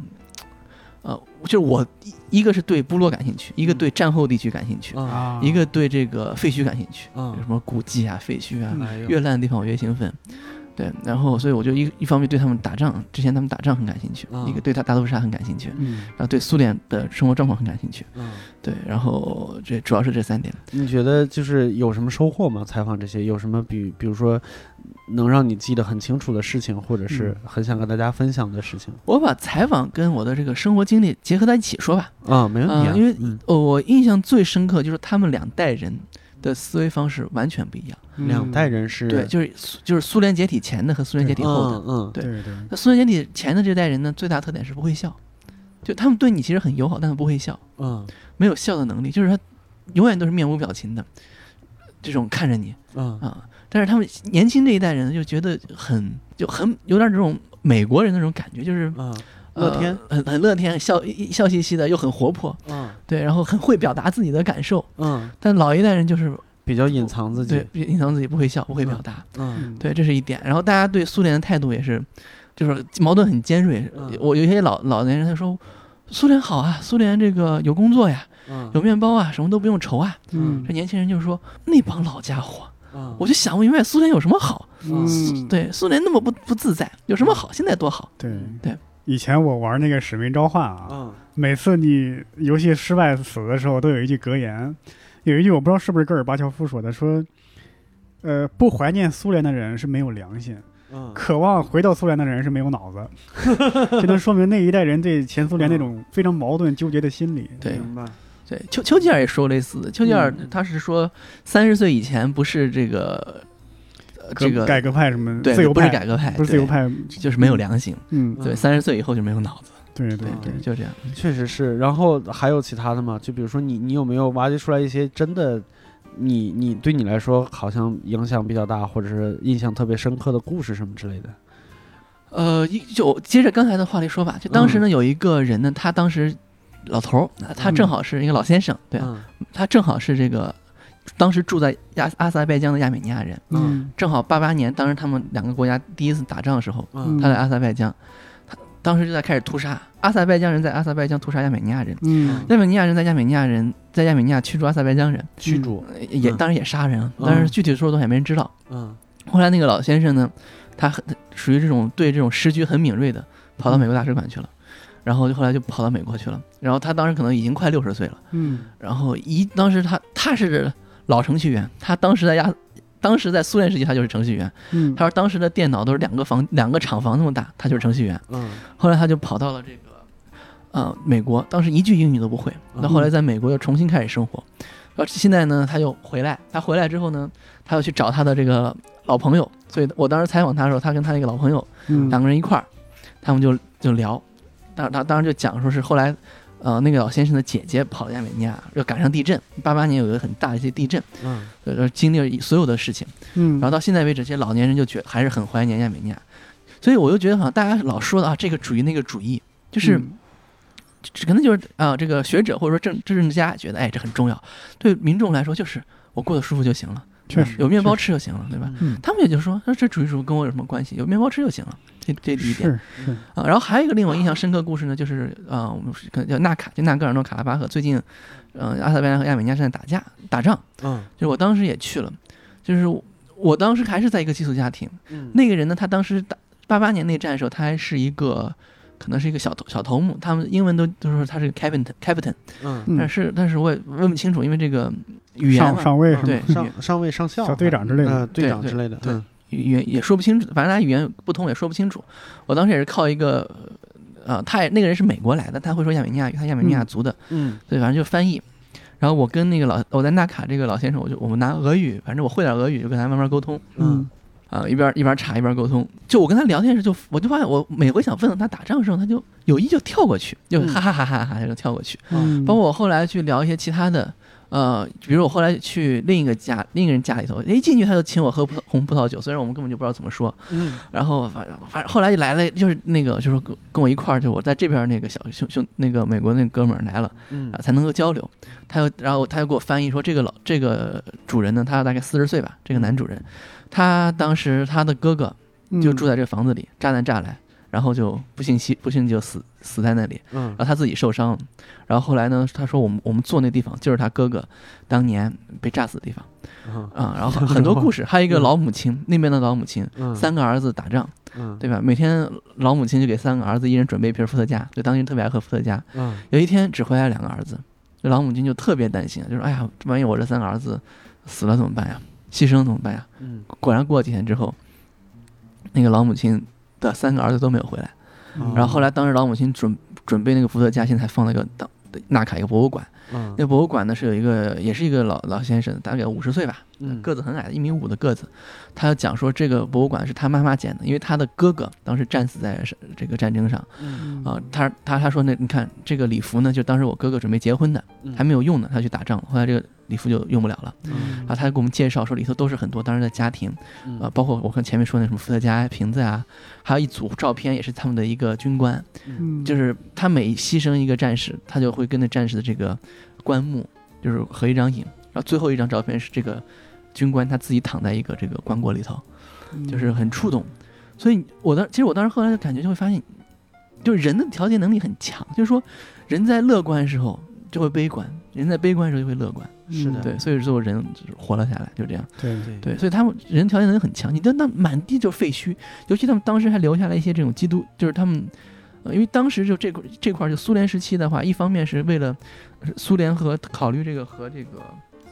呃，就是我一一个是对部落感兴趣，一个对战后地区感兴趣，一个对这个废墟感兴趣，有嗯什么古迹啊、废墟啊，越烂的地方我越兴奋。对，然后所以我就一一方面对他们打仗，之前他们打仗很感兴趣，嗯一个对他大屠杀很感兴趣，嗯然后对苏联的生活状况很感兴趣。嗯，对，然后这主要是这三点。你觉得就是有什么收获吗？采访这些有什么比比如说能让你记得很清楚的事情，或者是很想跟大家分享的事情？我把采访跟我的这个生活经历结合在一起说吧。啊，没问题啊，嗯因为我印象最深刻就是他们两代人的思维方式完全不一样。两代人是对，就是就是苏联解体前的和苏联解体后的。嗯嗯对对对，那苏联解体前的这代人呢，最大特点是不会笑，就他们对你其实很友好，但是不会笑，嗯没有笑的能力，就是他永远都是面无表情的，这种看着你嗯啊。但是他们年轻这一代人就觉得很就很有点这种美国人那种感觉，就是嗯乐天呃很很乐天，笑笑嘻嘻的，又很活泼，嗯对，然后很会表达自己的感受。嗯，但老一代人就是比较隐藏自己对，隐藏自己，不会笑，不会表达，嗯对，这是一点。然后大家对苏联的态度也是，就是矛盾很尖锐。嗯我有些老老年人他说，苏联好啊，苏联这个有工作呀，嗯有面包啊，什么都不用愁啊。嗯这年轻人就说那帮老家伙，嗯我就想不明白苏联有什么好？嗯，对，苏联那么不不自在，有什么好？现在多好？对对。以前我玩那个使命召唤啊，嗯每次你游戏失败死的时候，都有一句格言，有一句我不知道是不是戈尔巴乔夫说的，说，呃，不怀念苏联的人是没有良心，嗯渴望回到苏联的人是没有脑子。这能说明那一代人对前苏联那种非常矛盾纠结的心理。对明白对，丘丘吉尔也说类似的。丘吉尔嗯他是说，三十岁以前不是这个，呃这个改革派什么对自由派，不是改革派，不是自由，派，就是没有良心。嗯，对，嗯三十岁以后就没有脑子。对对对就这样。确实是。然后还有其他的吗？就比如说你，你有没有挖掘出来一些真的，你你对你来说好像影响比较大，或者是印象特别深刻的故事什么之类的？呃，一就接着刚才的话题说吧，就当时呢，有一个人呢，他当时老头儿，他正好是一个老先生，对嗯他正好是这个当时住在亚阿塞拜疆的亚美尼亚人，嗯。正好八八年，当时他们两个国家第一次打仗的时候，嗯。他在阿塞拜疆，他当时就在开始屠杀。阿塞拜疆人，在阿塞拜疆屠杀亚美尼亚人，嗯。亚美尼亚人在亚美尼亚人在亚美尼亚驱逐阿塞拜疆人，驱逐，呃也嗯。当然也杀人但是具体的说的东西也没人知道。嗯。后来那个老先生呢，他很属于这种对这种时局很敏锐的，跑到美国大使馆去了，然后就后来就跑到美国去了。然后他当时可能已经快六十岁了，嗯。然后一当时他他是老程序员，他当时在亚，当时在苏联时期他就是程序员。嗯他说当时的电脑都是两个房两个厂房那么大，他就是程序员。嗯后来他就跑到了这个呃美国，当时一句英语都不会。那后来在美国又重新开始生活，然后现在呢他又回来，他回来之后呢，他又去找他的这个老朋友。所以我当时采访他的时候，他跟他那个老朋友嗯两个人一块儿，他们就就聊，当他当时就讲说是后来。呃，那个老先生的姐姐跑到亚美尼亚，又赶上地震，八八年有一个很大的一些地震，嗯呃，经历了所有的事情，嗯。然后到现在为止，这些老年人就觉还是很怀念亚美尼亚，所以我就觉得好像大家老说的啊，这个主义那个主义，就是、嗯可能就是啊、这个学者或者说政政治家觉得，哎，这很重要，对民众来说就是我过得舒服就行了，确实有面包吃就行了，对吧？嗯他们也就说，说这主义主义跟我有什么关系？有面包吃就行了，这这第一点。是是啊，然后还有一个令我印象深刻的故事呢，就是啊、我们是可能叫纳卡，就纳戈尔诺卡拉巴赫，最近，呃，阿塞拜疆和亚美尼亚正在打架打仗，嗯就是我当时也去了，就是我当时还是在一个寄宿家庭，嗯那个人呢，他当时打八八年内战的时候，他还是一个可能是一个小头小头目，他们英文都都说他是个 captain captain，但是但是我也问不清楚，因为这个语言上位是吗？对上上尉上校小队长之类的。嗯队长之类的，对。嗯。语言也说不清楚，反正他语言不通也说不清楚。我当时也是靠一个，呃，他也那个人是美国来的，他会说亚美尼亚语，他亚美尼亚族的，嗯。对，反正就翻译。然后我跟那个老我在纳卡这个老先生，我就我们拿俄语，反正我会点俄语，就跟他慢慢沟通。嗯啊、一边一边查一边沟通。就我跟他聊天时，就我就发现我每回想问问他打仗的时候，他就有意就跳过去，就嗯哈哈哈哈哈哈就跳过去。嗯，包括我后来去聊一些其他的，呃，比如我后来去另一个家，另一个人家里头，一进去他就请我喝葡萄红葡萄酒，虽然我们根本就不知道怎么说。嗯。然后反正反正后来就来了，就是那个就是跟跟我一块儿，就我在这边那个小兄兄那个美国那个哥们儿来了嗯。啊，才能够交流。他又然后他又给我翻译说，这个老这个主人呢，他大概四十岁吧，这个男主人，他当时他的哥哥就住在在这个房子里，炸弹炸来，然后就不幸牺不幸就死死在那里。嗯然后他自己受伤了，然后后来呢，他说我们我们坐那地方就是他哥哥当年被炸死的地方嗯啊，然后很 很多故事，还有一个老母亲，那边的老母亲，嗯三个儿子打仗，嗯对吧？每天老母亲就给三个儿子一人准备一瓶伏特加，就当年特别爱喝伏特加。嗯有一天只回来两个儿子，这老母亲就特别担心，就说：“哎呀，万一我这三个儿子死了怎么办呀？牺牲怎么办呀嗯？”果然过几天之后，那个老母亲的三个儿子都没有回来。嗯然后后来当时老母亲准准备那个伏特加，现在还放了一个当纳卡一个博物馆。嗯那博物馆呢是有一个，也是一个老老先生，大概五十岁吧，嗯个子很矮的，一米五的个子。他讲说这个博物馆是他妈妈建的，因为他的哥哥当时战死在是这个战争上嗯啊。他他他说那你看这个礼服呢，就当时我哥哥准备结婚的，还没有用呢，他去打仗了，后来这个礼服就用不了了。嗯然后他就给我们介绍说里头都是很多当时的家庭，啊呃，包括我看前面说那什么伏特加瓶子啊，还有一组照片也是他们的一个军官，嗯就是他每牺牲一个战士，他就会跟那战士的这个棺木就是合一张影，然后最后一张照片是这个军官他自己躺在一个这个棺椁里头，嗯就是很触动。所以我当其实我当时后来的感觉就会发现，就是人的调节能力很强，就是说人在乐观的时候就会悲观，人在悲观的时候就会乐观。是的对，所以最后人就活了下来，就这样。对对对，所以他们人调节能力很强。你真的满地就是废墟，尤其他们当时还留下来一些这种基督，就是他们，呃，因为当时就这块这块就苏联时期的话，一方面是为了呃苏联和考虑这个和这个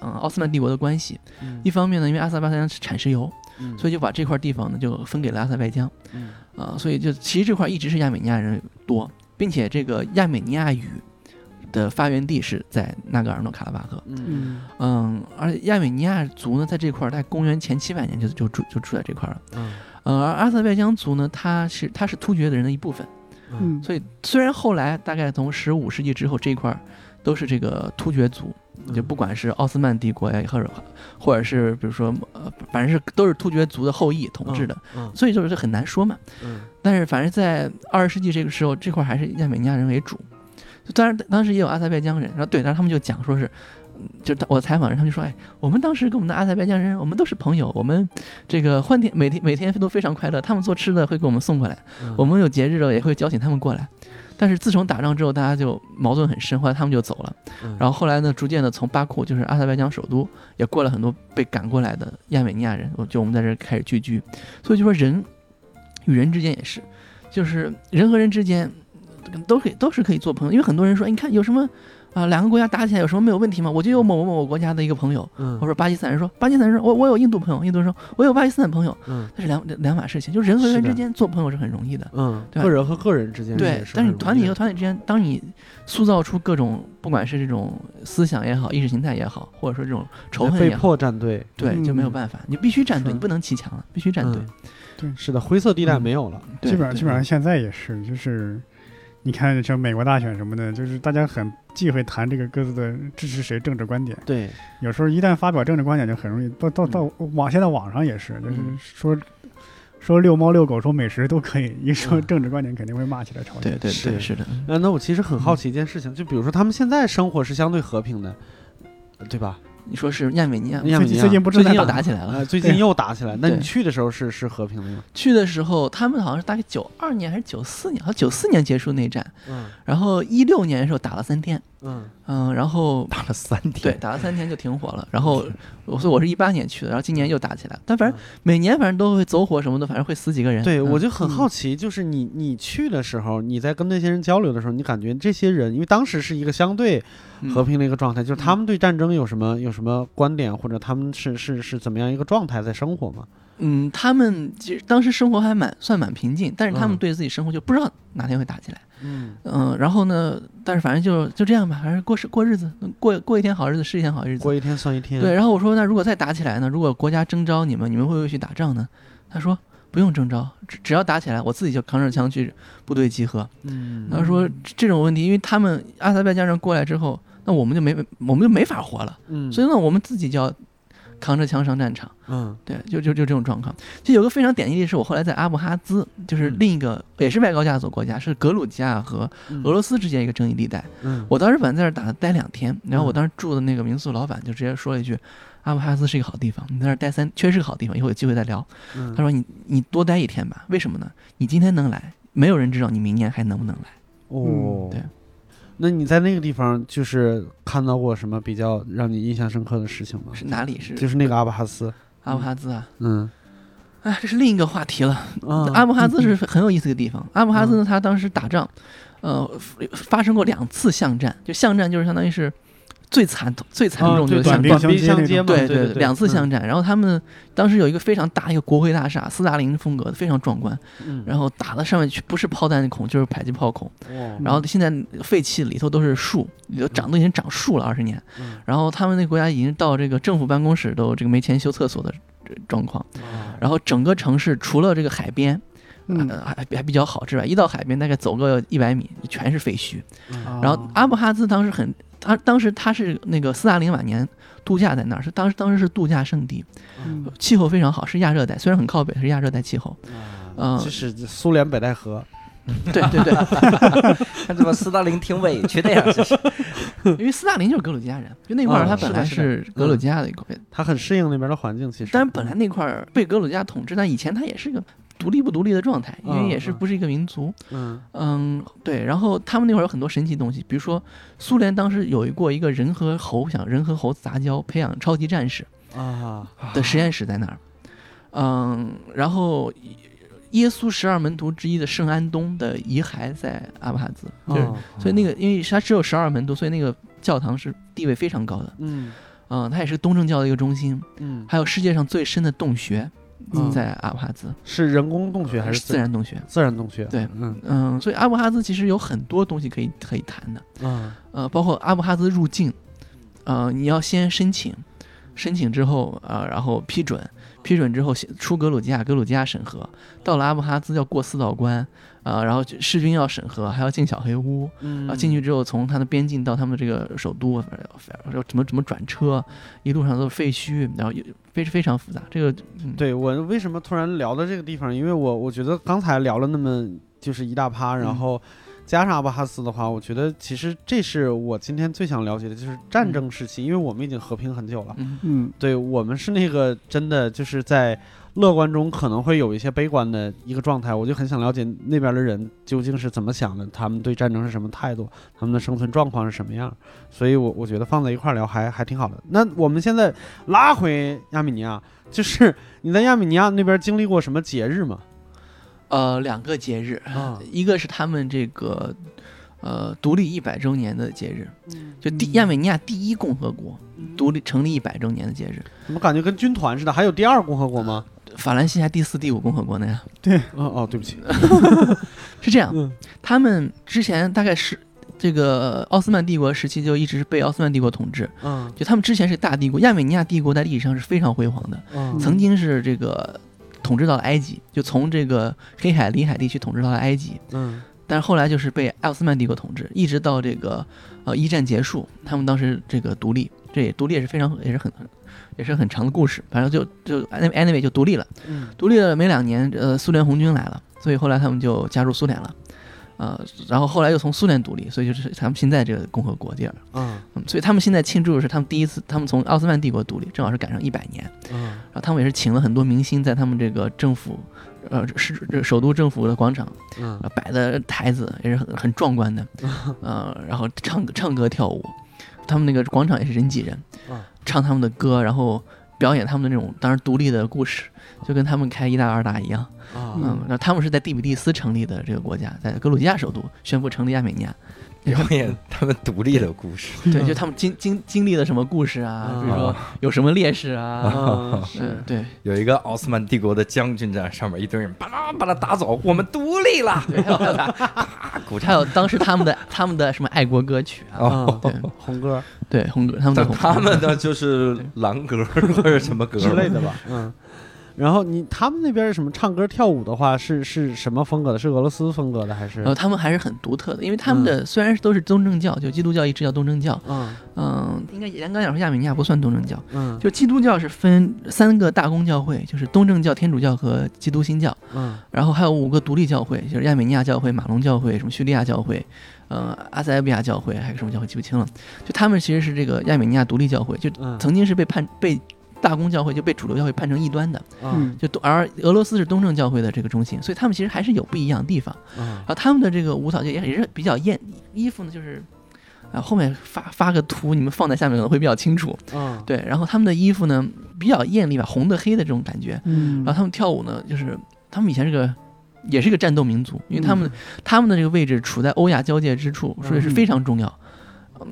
嗯奥斯曼帝国的关系，一方面呢，因为阿塞拜疆产石油，所以就把这块地方呢就分给了阿塞拜疆，嗯啊、所以就其实这块一直是亚美尼亚人多，并且这个亚美尼亚语的发源地是在纳戈尔诺卡拉巴赫。嗯嗯嗯，而且亚美尼亚族呢，在这块儿，在公元前七百年就就住就住在这块儿了。嗯呃，而阿塞拜疆族呢，他是他是突厥的人的一部分，嗯所以虽然后来大概从十五世纪之后这一块儿都是这个突厥族，就不管是奥斯曼帝国呀，或者或者是比如说呃，反正是都是突厥族的后裔统治的，嗯所以就是很难说嘛。嗯但是反正在二十世纪这个时候，这块还是亚美尼亚人为主。就当然当时也有阿塞拜疆人，然后对，然后他们就讲说是，嗯就我采访人，他们就说，哎，我们当时跟我们的阿塞拜疆人，我们都是朋友，我们这个欢天每天每天都非常快乐，他们做吃的会给我们送过来，嗯我们有节日了也会邀请他们过来。但是自从打仗之后，大家就矛盾很深，后来他们就走了。嗯然后后来呢，逐渐的从巴库，就是阿塞拜疆首都，也过了很多被赶过来的亚美尼亚人，就我们在这儿开始聚居。所以就说人与人之间也是，就是人和人之间都可以都是可以做朋友，因为很多人说，哎你看有什么啊，两个国家打起来有什么没有问题吗？我就有某某某国家的一个朋友，嗯我说巴基斯坦人说巴基斯坦人说我我有印度朋友，印度人说我有巴基斯坦朋友，嗯这是两两码事情，就人和人之间做朋友是很容易的。嗯，个人和个人之间对也，但是团体和团体之间，当你塑造出各种不管是这种思想也好、意识形态也好，或者说这种仇恨被也好，被迫站队，对，就没有嗯办法，你必须站队，你不能骑墙了，必须站队。嗯对是的，灰色地带嗯没有了，对基本上基本上现在也是，就是你看像美国大选什么的，就是大家很忌讳谈这个各自的支持谁政治观点。对，有时候一旦发表政治观点，就很容易到到到网，现在网上也是，就是嗯说说遛猫遛狗说美食都可以，一说嗯政治观点肯定会骂起来吵架。对对是对，是的，呃，那我其实很好奇一件事情，就比如说他们现在生活是相对和平的，对吧？你说是亚美尼亚，亚美尼亚最近不最近又正在打打起来了。呃，最近又打起来，那你去的时候是是和平的吗？去的时候，他们好像是大概九二年还是九四年，好像九四年结束内战，嗯。然后一六年的时候打了三天，嗯。嗯，然后打了三天。对，打了三天就停火了，然后我 所以我是一八年去的，然后今年又打起来，但反正嗯。每年反正都会走火什么的，反正会死几个人。对，嗯。我就很好奇，就是你你去的时候，你在跟那些人交流的时候，你感觉这些人，因为当时是一个相对嗯。和平的一个状态，就是他们对战争有什么有什么观点，或者他们是是是怎么样一个状态在生活吗？嗯，他们其实当时生活还蛮算蛮平静，但是他们嗯对自己生活就不知道哪天会打起来。嗯嗯，然后呢，但是反正就就这样吧，反正过是过日子，过过一天好日子是一天好日子。过一天算一天。对，，然后我说那如果再打起来呢？如果国家征召你们，你们会不会去打仗呢？他说不用征召，只只要打起来，我自己就扛着枪去部队集合。嗯他说这种问题，因为他们阿塞拜疆人过来之后，那我们就没我们就没法活了，嗯，所以呢，我们自己就要扛着枪上战场。嗯对，就就就这种状况。其实有个非常典型的是，我后来在阿布哈兹，就是嗯另一个也是外高加索国家，是格鲁吉亚和俄罗斯之间一个争议地带。嗯我当时本来在这儿打待两天，然后我嗯当时住的那个民宿老板就直接说了一句：“阿布哈兹是一个好地方，你在那儿待三确实是个好地方，以后有机会再聊。”嗯他说：“你你多待一天吧，为什么呢？你今天能来，没有人知道你明年还能不能来。哦，对。那你在那个地方就是看到过什么比较让你印象深刻的事情吗？是哪里？是就是那个阿布哈兹，阿布哈兹啊。嗯哎，这是另一个话题了。啊 阿布哈兹是很有意思的地方。阿布哈兹呢，他当时打仗，呃，发生过两次巷战，就巷战就是相当于是最惨最惨重就是。短兵相接嘛，对对对，两次巷战，然后他们当时有一个非常大一个国会大厦，斯大林风格的，非常壮观。嗯，然后打到上面去不是炮弹孔就是迫击炮孔，哦然后现在废弃里头都是树，里头长都已经长树了二十年。嗯然后他们那个国家已经到这个政府办公室都这个没钱修厕所的状况。然后整个城市除了这个海边，嗯呃还还比较好之外，一到海边大概走个一百米，全是废墟。嗯然后阿布哈兹当时很，他当时他是那个斯大林晚年度假在那儿，是当时当时是度假胜地，嗯气候非常好，是亚热带，虽然很靠北，是亚热带气候。嗯这是苏联北戴河，对对对，看怎么斯大林挺委屈的呀，这是 因为斯大林就是格鲁吉亚人，就那块儿哦他本来是格鲁吉亚的一块，他很适应那边的环境，其实。但是本来那块儿被格鲁吉亚统治，但以前他也是个独立不独立的状态，因为也是不是一个民族。嗯嗯，对。然后他们那会儿有很多神奇东西，比如说苏联当时有一过一个人和猴想人和猴子杂交培养超级战士啊，的实验室在那儿。嗯，然后耶稣十二门徒之一的圣安东的遗骸在阿布哈兹，就是、哦所以那个因为他只有十二门徒，所以那个教堂是地位非常高的。嗯嗯，它也是东正教的一个中心，嗯，还有世界上最深的洞穴嗯。在阿布哈兹，是人工洞穴还是自然洞穴？自然洞穴？对嗯。嗯，所以阿布哈兹其实有很多东西可以可以谈的，嗯。呃，包括阿布哈兹入境，呃，你要先申请，申请之后啊、呃然后批准，批准之后先出格鲁吉亚，格鲁吉亚审核，到了阿布哈兹要过四道关，啊、然后士军要审核，还要进小黑屋，嗯。啊，进去之后从他的边境到他们这个首都，呃要怎么怎么转车，一路上都是废墟，然后也非非常复杂。这个，嗯、对我为什么突然聊到这个地方？因为我我觉得刚才聊了那么就是一大趴，然嗯后加上阿布哈斯的话，我觉得其实这是我今天最想了解的，就是战争时期，因为我们已经和平很久了。嗯嗯对我们是那个真的就是在乐观中可能会有一些悲观的一个状态，我就很想了解那边的人究竟是怎么想的，他们对战争是什么态度，他们的生存状况是什么样，所以我我觉得放在一块儿聊还还挺好的。那我们现在拉回亚美尼亚，就是你在亚美尼亚那边经历过什么节日吗？呃，两个节日，啊一个是他们这个，呃独立一百周年的节日，就第嗯亚美尼亚第一共和国独立成立一百周年的节日。怎么感觉跟军团似的？还有第二共和国吗？法兰西还第四、第五共和国呢呀，对。哦哦，对不起，是这样，嗯。他们之前大概是这个奥斯曼帝国时期就一直是被奥斯曼帝国统治，嗯。就他们之前是大帝国，亚美尼亚帝国在历史上是非常辉煌的，嗯。曾经是这个统治到了埃及，就从这个黑海、里海地区统治到了埃及，嗯。但是后来就是被奥斯曼帝国统治，一直到这个呃一战结束，他们当时这个独立，这也独立也是非常也是很也是很长的故事，反正就就 anyway 就独立了。嗯。独立了没两年，呃，苏联红军来了，所以后来他们就加入苏联了，呃，然后后来又从苏联独立，所以就是他们现在这个共和国地儿，嗯。嗯，所以他们现在庆祝的是他们第一次，他们从奥斯曼帝国独立，正好是赶上一百年，嗯。然后他们也是请了很多明星在他们这个政府，呃，是这首都政府的广场，嗯。呃摆的台子也是很很壮观的，呃，然后唱唱歌跳舞，他们那个广场也是人挤人嗯，唱他们的歌，然后表演他们的那种当然独立的故事，就跟他们开一大二大一样。啊嗯，然后他们是在第比利斯成立的这个国家，在格鲁吉亚首都宣布成立亚美尼亚。表演他们独立的故事。对，就他们经经经历了什么故事啊，嗯。比如说有什么烈士啊，对。有一个奥斯曼帝国的将军在上面，一堆人把他把他打走，我们独立了。对，还有还有啊，鼓掌。还有当时他们的他们的什么爱国歌曲啊，哦。对。红歌。对红歌，他们的他们的就是 蓝歌或者什么歌之类的吧，嗯。然后你他们那边什么唱歌跳舞的话，是是什么风格的？是俄罗斯风格的还是？呃？他们还是很独特的，因为他们的虽然都是东正教，就基督教一直叫东正教，嗯。嗯，应该严格讲说亚美尼亚不算东正教，嗯。就基督教是分三个大公教会，就是东正教、天主教和基督新教，嗯。然后还有五个独立教会，就是亚美尼亚教会、马龙教会、什么叙利亚教会，呃，阿塞拜比亚教会，还有什么教会记不清了。就他们其实是这个亚美尼亚独立教会，就嗯。曾经是被判被大公教会就被主流教会判成异端的，嗯就而俄罗斯是东正教会的这个中心，所以他们其实还是有不一样的地方。嗯然后他们的这个舞蹈就也也是比较艳，衣服呢就是。啊，后面发发个图，你们放在下面可能会比较清楚。嗯对，然后他们的衣服呢比较艳丽吧，红的黑的这种感觉。嗯然后他们跳舞呢，就是他们以前是个，也是个战斗民族，因为他们、他们的这个位置处在欧亚交界之处，所以是非常重要。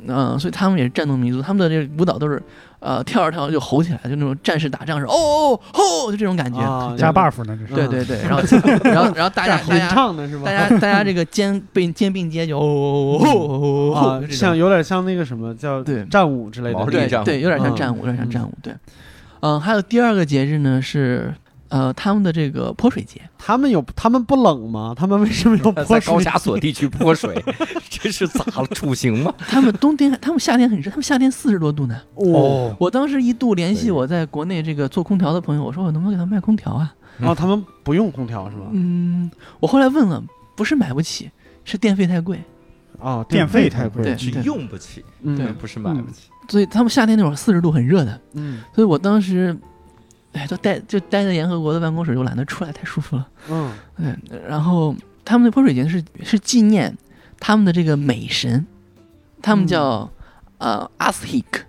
嗯、所以他们也是战斗民族，他们的这个舞蹈都是，呃，跳着跳着就吼起来，就那种战士打仗是哦哦吼，就这种感觉。啊加 buff 呢，这是对对对，然后然后然后大家大家唱的是吧？大家大家这个肩并肩并肩就哦哦哦哦像有点像那个什么叫对战舞之类的对对，有点像嗯战舞，有点像战舞。对，嗯，还有第二个节日呢是呃他们的这个泼水节。他们有他们不冷吗？他们为什么要在 泼水高？加索地区泼水，这是咋了？处刑吗？他们冬天，他们夏天很热，他们夏天四十多度呢。哦，我当时一度联系我在国内这个做空调的朋友，我说我能不能给他卖空调啊？然后他们不用空调是吧？嗯，我后来问了，不是买不起，是电费太贵。哦，电费太太贵，对是用不起，嗯对不是买不起。所以他们夏天那会儿四十度很热的，嗯所以我当时，哎，都待就待在联合国的办公室，就懒得出来，太舒服了。嗯对，然后他们的泼水节是是纪念他们的这个美神，他们叫、呃阿斯希克。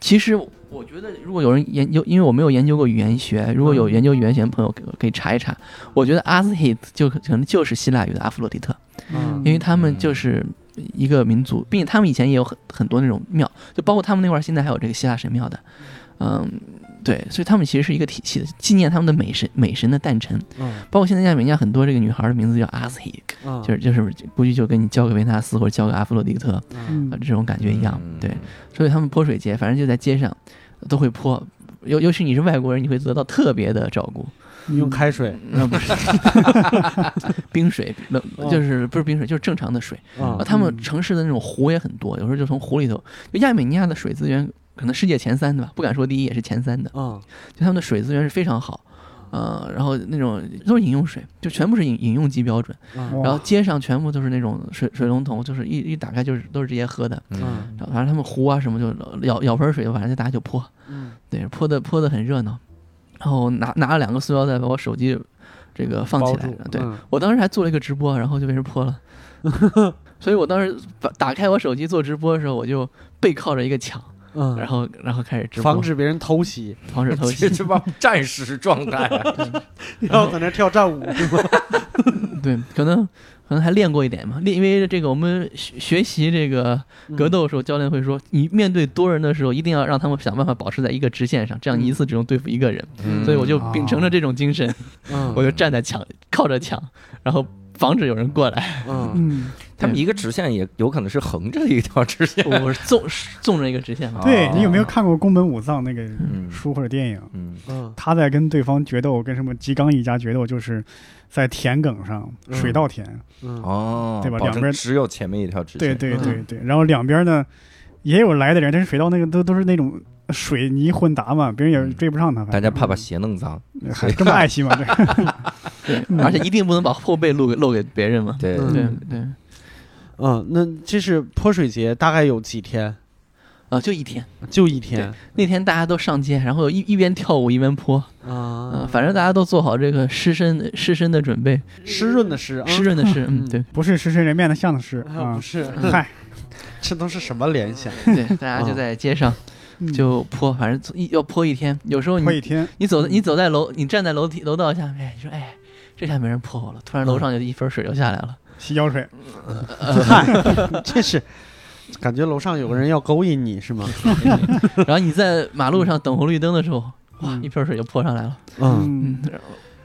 其实我觉得，如果有人研究，因为我没有研究过语言学，如果有嗯研究语言学的朋友可可以查一查。我觉得阿斯希克就可能就是希腊语的阿弗洛狄特，嗯因为他们就是一个民族，并且他们以前也有很很多那种庙，就包括他们那块儿现在还有这个希腊神庙的，嗯，对，所以他们其实是一个体系的，纪念他们的美神美神的诞辰。嗯包括现在亚美尼亚很多这个女孩的名字叫阿斯希克，嗯，就是就是估计就跟你交个维纳斯或者交个阿弗洛狄特嗯啊这种感觉一样，嗯对，所以他们泼水节，反正就在街上都会泼，尤尤其你是外国人，你会得到特别的照顾。你用开水那不是 冰水，冷哦就是不是冰水，就是正常的水。啊啊，他们城市的那种湖也很多，有时候就从湖里头，就亚美尼亚的水资源可能世界前三的吧，不敢说第一，也是前三的。嗯。就他们的水资源是非常好，呃，然后那种都是饮用水，就全部是饮饮用级标准，嗯然后街上全部都是那种水水龙头，就是一一打开就是都是直接喝的，嗯。然后反正他们湖啊什么就舀舀盆水，反正就大家就泼，嗯。对，泼的泼的很热闹，然后拿拿了两个塑料袋把我手机这个放起来对嗯。我当时还做了一个直播，然后就被人泼了。所以我当时把打开我手机做直播的时候，我就背靠着一个墙，嗯，然后然后开始直播，防止别人偷袭，防止偷袭 这。帮战士状态啊，然后在那跳战舞是吗？对，可能可能还练过一点嘛，练因为这个我们学学习这个嗯格斗的时候，教练会说，你面对多人的时候，一定要让他们想办法保持在一个直线上，这样你一次只能对付一个人。嗯所以我就秉承着这种精神，嗯我就站在墙，靠着墙，然后防止有人过来。嗯嗯，他们一个直线也有可能是横着一条直线。我是纵纵着一个直线嘛。对哦你有没有看过宫本武藏那个嗯。书或者电影？嗯。嗯。他在跟对方决斗，跟什么吉冈一家决斗，就是在田埂上，嗯水稻田，嗯。哦，对吧？两边只有前面一条直线。对对对对，然后两边呢也有来的人，但是水稻那个都都是那种水泥混杂嘛，别人也追不上他，大家怕把鞋弄脏。还这么爱惜吗？对，嗯而且一定不能把后背露给露给别人嘛。对。嗯。对对，嗯，那这是泼水节，大概有几天？啊，就一天。就一天。那天大家都上街，然后一一边跳舞一边泼，嗯、啊，反正大家都做好这个湿身湿身的准备，湿润的湿，啊。湿润的湿，嗯，嗯对不是湿身人面的像的湿啊啊不，是，嗨，这都是什么联想？对，大家就在街上嗯。就泼，反正一要泼一天。有时候你泼一天，你走你走在楼，你站在楼梯楼道下面，你说哎，这下没人泼我了，突然楼上就一盆水就下来了。洗脚水，嗨，这是感觉楼上有个人要勾引你是吗？然后你在马路上等红绿灯的时候，哇，嗯一盆水就泼上来了。嗯，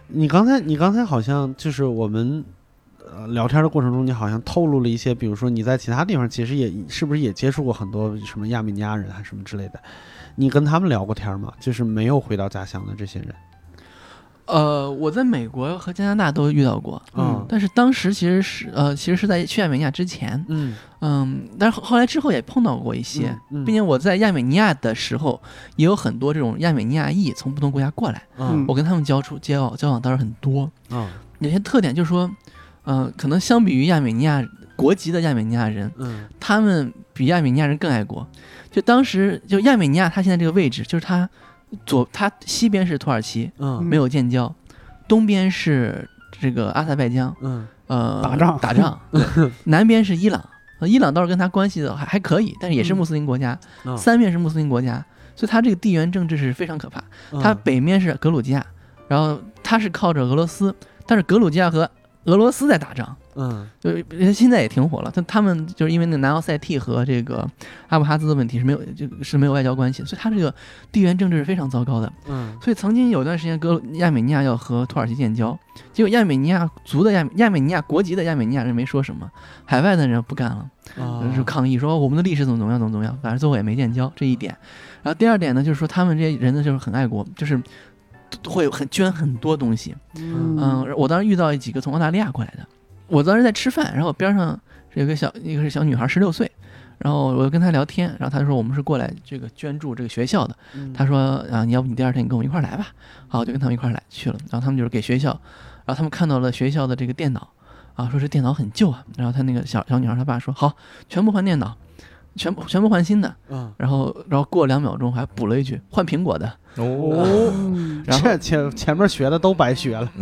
你刚才你刚才好像就是我们。呃，聊天的过程中，你好像透露了一些，比如说你在其他地方其实也是不是也接触过很多什么亚美尼亚人还是什么之类的，你跟他们聊过天吗？就是没有回到家乡的这些人，呃，我在美国和加拿大都遇到过，嗯。但是当时其实是呃，其实是在去亚美尼亚之前，嗯，嗯，但是后后来之后也碰到过一些，嗯并且我在亚美尼亚的时候，也有很多这种亚美尼亚裔从不同国家过来，嗯。我跟他们交处交往交往倒是很多。嗯。有些特点就是说，呃，可能相比于亚美尼亚国籍的亚美尼亚人，嗯。他们比亚美尼亚人更爱国。就当时就亚美尼亚，他现在这个位置，就是它左它西边是土耳其，嗯。没有建交，东边是这个阿塞拜疆，嗯呃，打仗 打仗，南边是伊朗，呃伊朗倒是跟他关系的还还可以，但是也是嗯。穆斯林国家，嗯。三面是穆斯林国家，所以它这个地缘政治是非常可怕。它北面是格鲁吉亚，然后它是靠着俄罗斯，但是格鲁吉亚和俄罗斯在打仗，嗯就是现在也挺火了。但他们就是因为那南奥塞梯和这个阿布哈兹的问题是没有，就是没有外交关系，所以它这个地缘政治是非常糟糕的。嗯所以曾经有段时间，格亚美尼亚要和土耳其建交，结果亚美尼亚族的亚美亚美尼亚国籍的亚美尼亚人没说什么，海外的人不干了，啊就抗议说我们的历史怎么怎么样怎么怎么样，反正最后也没建交这一点。然后第二点呢，就是说他们这些人呢就是很爱国，就是会很捐很多东西。嗯，我当时遇到几个从澳大利亚过来的，我当时在吃饭，然后边上有个小一个是小女孩，十六岁。然后我就跟她聊天，然后她说我们是过来这个捐助这个学校的，她说啊，你要不你第二天你跟我一块儿来吧。好，我就跟他们一块儿来去了。然后他们就是给学校，然后他们看到了学校的这个电脑，啊，说这电脑很旧啊。然后他那个小小女孩她爸说好，全部换电脑，全部全部换新的。嗯然后然后过两秒钟还补了一句换苹果的。哦，然后这前前面学的都白学了，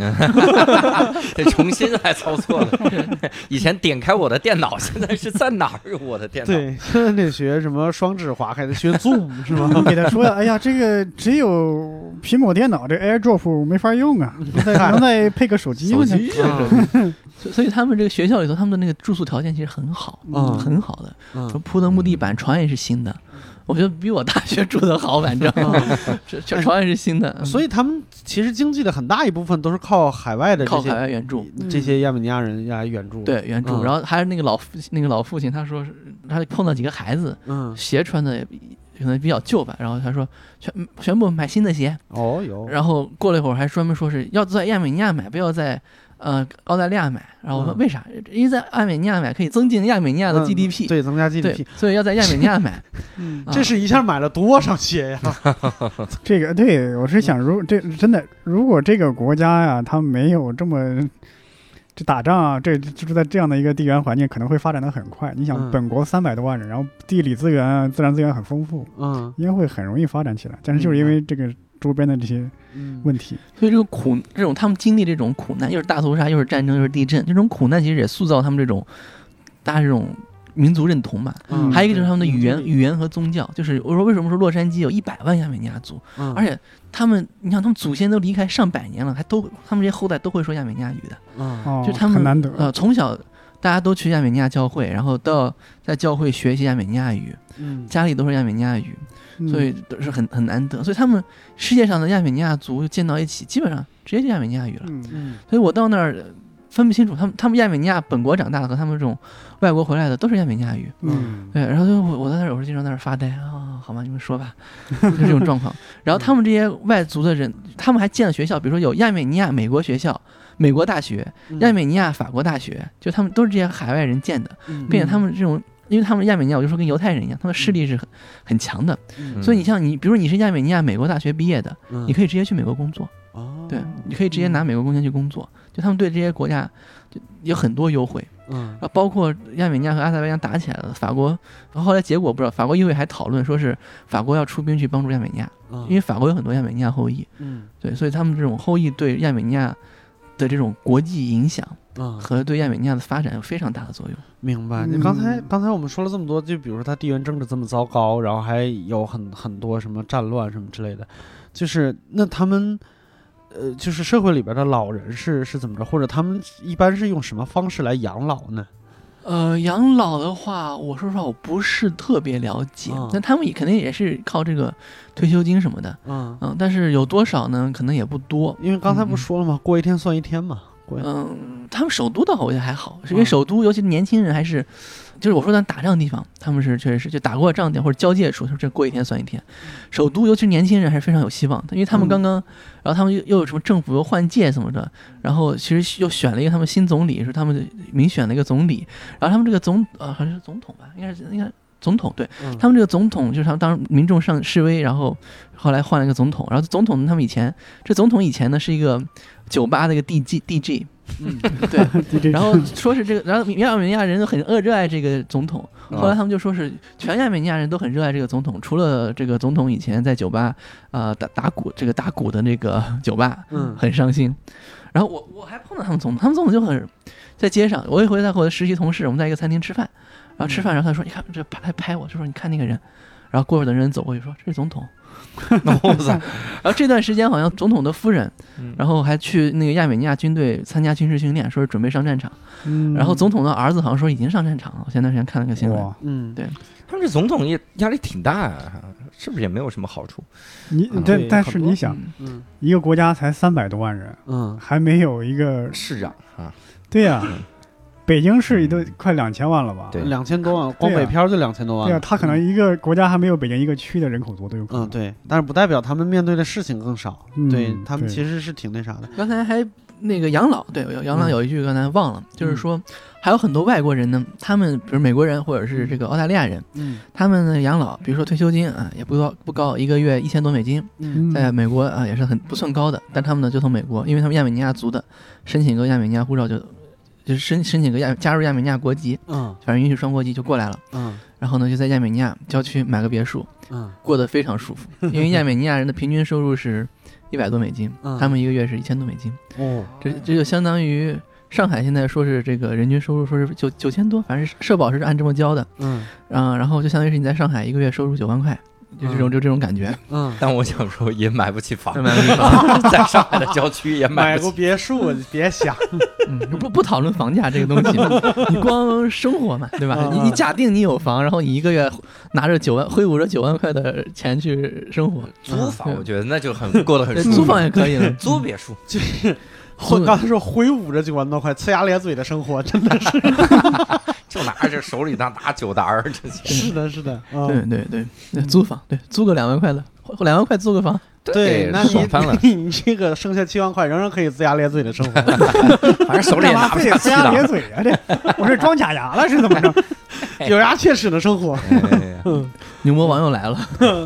得重新来操作了。以前点开我的电脑，现在是在哪儿？我的电脑？对，现在得学什么双指滑开，得学 Zoom 是吗？你 给他说，哎呀，这个只有苹果电脑这 AirDrop 没法用啊，能再能再配个手机吗？手机嗯所以所以他们这个学校里头，他们的那个住宿条件其实很好，嗯很好的，铺的木地板，床也是新的。我觉得比我大学住的好，反正这这床也是新的，所以他们其实经济的很大一部分都是靠海外的这靠海外援助。这些亚美尼亚人来援助。，对援助，嗯。然后还有那个老父那个老父亲，他说是他碰到几个孩子嗯，鞋穿的可能比较旧吧，然后他说全全部买新的鞋，哦有，然后过了一会儿还专门说是要在亚美尼亚买，不要在呃澳大利亚买。然后我说嗯为啥？因为在亚美尼亚买可以增进亚美尼亚的嗯 GDP，、对，增加 GDP，所以要在亚美尼亚买。嗯，啊这是一下买了多少鞋呀？这个对我是想，如这真的，如果这个国家呀，它没有这么这打仗啊，这就是在这样的一个地缘环境，可能会发展的很快。你想，嗯本国三百多万人，然后地理资源啊、自然资源很丰富，嗯应该会很容易发展起来。但是就是因为这个周边的这些嗯。问题，所以这个苦，这种他们经历这种苦难，又是大屠杀，又是战争，又是地震，这种苦难其实也塑造他们这种大家这种民族认同嘛。嗯。还有一个就是他们的语言、对语言和宗教，就是我说为什么说洛杉矶有一百万亚美尼亚族，嗯。而且他们，你想他们祖先都离开上百年了，还都他们这些后代都会说亚美尼亚语的，就他们很难得，呃，从小大家都去亚美尼亚教会，然后到在教会学习亚美尼亚语，嗯。家里都是亚美尼亚语，嗯所以都是很很难得，所以他们世界上的亚美尼亚族见到一起，基本上直接就亚美尼亚语了。嗯嗯所以我到那儿呃分不清楚，他们他们亚美尼亚本国长大的和他们这种外国回来的都是亚美尼亚语。嗯对，然后就我我在那儿有时候经常在那儿发呆啊、好吧，你们说吧，就这种状况。然后他们这些外族的人，他们还建了学校，比如说有亚美尼亚美国学校、美国大学、嗯亚美尼亚法国大学，就他们都是这些海外人建的，嗯并且他们这种。因为他们亚美尼亚，我就说跟犹太人一样，他们势力是很很强的，嗯。所以你像你，比如说你是亚美尼亚美国大学毕业的，嗯。你可以直接去美国工作，哦。对，你可以直接拿美国工签去工作，就他们对这些国家就有很多优惠，嗯。包括亚美尼亚和阿塞拜疆打起来了，法国，然后后来结果不知道，法国议会还讨论说是法国要出兵去帮助亚美尼亚，嗯。因为法国有很多亚美尼亚后裔，嗯。对，所以他们这种后裔对亚美尼亚的这种国际影响嗯和对亚美尼亚的发展有非常大的作用。明白。嗯你刚才刚才我们说了这么多，就比如说它地缘政治这么糟糕，然后还有很很多什么战乱什么之类的，就是那他们。呃，就是社会里边的老人是是怎么着，或者他们一般是用什么方式来养老呢？呃，养老的话，我说实话我不是特别了解，嗯那他们也肯定也是靠这个退休金什么的，嗯，嗯，但是有多少呢？可能也不多。因为刚才不说了吗？过一天算一天嘛。嗯，他们首都倒我觉得还好，是因为嗯首都尤其年轻人还是，就是我说咱打仗地方，他们是确实是就打过仗点或者交界处，就这过一天算一天。首都尤其是年轻人还是非常有希望的，因为他们嗯刚刚，然后他们又又有什么政府又换届什么的，然后其实又选了一个他们新总理，是他们民选的一个总理，然后他们这个总呃好像是总统吧，应该是应该。总统对嗯。他们这个总统，就是他们当民众上示威，然后后来换了一个总统，然后总统他们以前这总统以前呢是一个酒吧的一个 DG DG，嗯。对，然后说是这个，然后亚美尼亚人都很热热爱这个总统，后来他们就说是全亚美尼亚人都很热爱这个总统，除了这个总统以前在酒吧呃打打鼓这个打鼓的那个酒吧，嗯很伤心。然后我我还碰到他们总统，他们总统就很在街上，我有一回在和我的实习同事，我们在一个餐厅吃饭，然后吃饭，然后他说你看这拍拍拍我，就说你看那个人，然后过会儿的人走过去说这是总统，哇塞，然后这段时间好像总统的夫人，嗯。然后还去那个亚美尼亚军队参加军事训练，说是准备上战场。嗯。然后总统的儿子好像说已经上战场了，我前段时间看了个新闻。嗯，对。他们这总统也压力挺大啊，是不是也没有什么好处？你？对但但是你想，一个国家才三百多万人，嗯。还没有一个市长啊，对呀，北京市都快两千万了吧？对两千多万，光北漂就两千多万了。对啊，他可能一个国家还没有北京一个区的人口多都有可能。嗯对，但是不代表他们面对的事情更少。嗯对他们其实是挺那啥的。刚才还那个养老，对养老嗯有一句刚才忘了，就是说还有很多外国人呢，他们比如美国人或者是这个澳大利亚人，嗯他们的养老，比如说退休金啊，也不高不高，一个月一千多美金，嗯在美国啊也是很不算高的，但他们呢就从美国，因为他们亚美尼亚族的，申请个亚美尼亚护照就就是申申请个亚加入亚美尼亚国籍，嗯。反正允许双国籍就过来了，嗯。然后呢就在亚美尼亚郊区买个别墅，嗯。过得非常舒服，因为亚美尼亚人的平均收入是一百多美金，嗯。他们一个月是一千多美金，哦。这这就相当于上海现在说是这个人均收入说是九九千多，反正社保是按这么交的，嗯。啊、然后就相当于是你在上海一个月收入九万块，就这种就这种感觉，嗯，但我想说也买不起房，买不起房在上海的郊区也买买个不起。别墅，别想。嗯，不不讨论房价这个东西，你光生活嘛，对吧？嗯你你假定你有房，然后你一个月拿着九万挥舞着九万块的钱去生活，租房，嗯我觉得那就很过得很舒服。租房也可以了。租别墅，我刚才说挥舞着九万多块，呲牙咧嘴的生活，真的是 就拿着手里那大酒单儿，这些 是的，是的。啊对对对对，租房对租个两万块的，两万块租个房，对，那你翻了。你 你这个剩下七万块，仍然可以呲牙咧嘴的生活。反正手里拿不干嘛非得呲。牙咧嘴啊？这我是装假牙了是怎么着？咬牙切齿的生活。牛魔王又来了。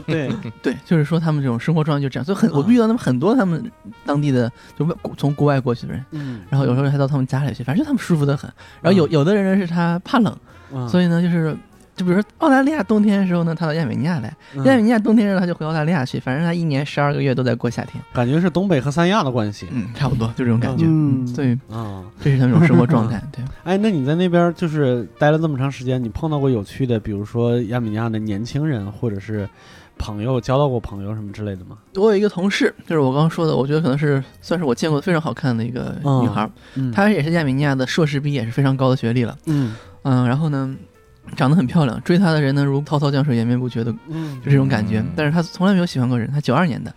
对，对，就是说他们这种生活状态就这样，所以很我遇到他们很多他们当地的就外从国外过去的人，嗯，然后有时候还到他们家里去，反正他们舒服的很。然后有有的人呢是他怕冷，嗯所以呢就是就比如说澳大利亚冬天的时候呢，他到亚美尼亚来；嗯亚美尼亚冬天的时候他就回澳大利亚去，反正他一年十二个月都在过夏天。感觉是东北和三亚的关系。嗯，差不多就这种感觉。嗯所以啊，这是他们一种生活状态。对，哎，那你在那边就是待了这么长时间，你碰到过有趣的，比如说亚美尼亚的年轻人，或者是朋友，交到过朋友什么之类的吗？我有一个同事，就是我刚刚说的，我觉得可能是算是我见过非常好看的一个女孩她也是亚美尼亚的硕士毕业，是非常高的学历了。嗯嗯，然后呢，长得很漂亮，追她的人呢如滔滔江水延绵不绝的，嗯就这种感觉。嗯但是她从来没有喜欢过人，她九二年的，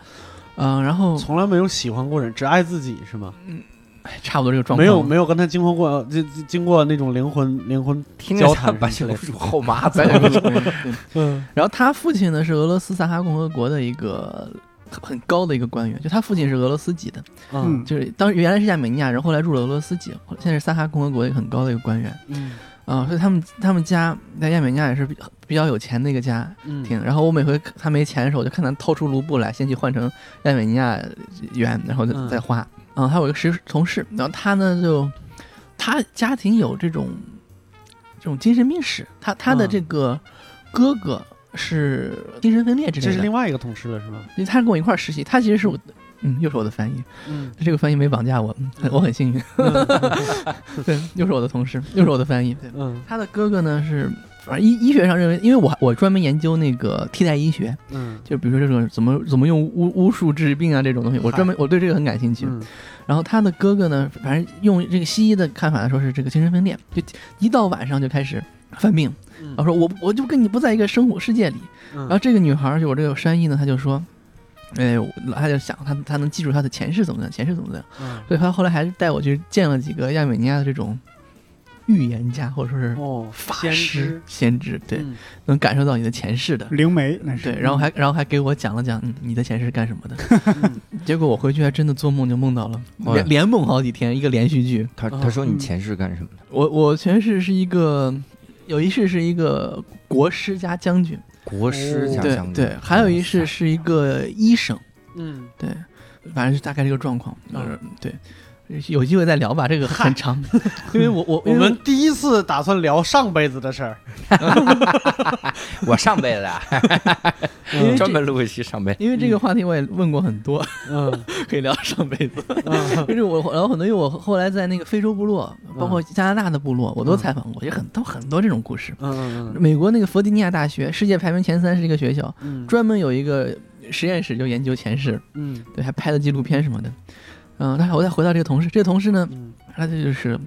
嗯，然后从来没有喜欢过人，只爱自己是吗？哎差不多这个状况。没有没有跟他经过过，这这经过那种灵魂灵魂，听着交谈像白雪公主后妈子白。雪公主对对 嗯然后他父亲呢是俄罗斯萨哈共和国的一个很高的一个官员，就他父亲是俄罗斯籍的，嗯就是当原来是亚美尼亚人，后来入了俄罗斯籍，现在是萨哈共和国一个很高的一个官员嗯啊、所以他们他们家在亚美尼亚也是比比较有钱的一个家嗯庭。然后我每回他没钱的时候，我就看他掏出卢布来，先去换成亚美尼亚元，然后再花。嗯，还有一个实同事，然后他呢就他家庭有这种这种精神病史，他他的嗯这个哥哥是精神分裂之类的这是另。外一个同事了是吗？因为他跟我一块儿实习，他其实是我，嗯，又是我的翻译，嗯这个翻译没绑架我，嗯我很幸运。对，又是我的同事，又是我的翻译。对，嗯他的哥哥呢是，反正医医学上认为，因为我我专门研究那个替代医学，嗯就比如说这种怎么怎么用巫巫术治病啊这种东西，我专门我对这个很感兴趣。嗯然后他的哥哥呢，反正用这个西医的看法来说是这个精神分裂，就一到晚上就开始犯病。嗯然后说我我就跟你不在一个生活世界里。然后嗯这个女孩儿就我这个山医呢，她就说，哎，我她就想他他能记住他的前世怎么样，前世怎么样。嗯所以他后来还是带我去见了几个亚美尼亚的这种预言家或者说是哦，法先师知、先知，对，嗯能感受到你的前世的。灵媒那是对，然后还然后还给我讲了讲，嗯，你的前世是干什么的。嗯 结果我回去还真的做梦就梦到了，连连梦好几天，一个连续剧。他哦他说你前世干什么的？我我前世是一个，有一世是一个国师加将军，国师加将军。对，还有一世是一个医生，嗯对，反正是大概这个状况。嗯呃，对，有机会再聊吧，这个很长，因为我我 我们第一次打算聊上辈子的事儿，我上辈子啊 专门录一期上辈子。因为这个话题我也问过很多，嗯可以聊上辈子。嗯因为我然后很多，因为我后来在那个非洲部落，包括加拿大的部落，我都采访过，也很都很多这种故事。嗯嗯美国那个弗吉尼亚大学，世界排名前三是一个学校，嗯专门有一个实验室就研究前世，嗯对，还拍了纪录片什么的。嗯，但是我再回到这个同事，这个同事呢，嗯他就是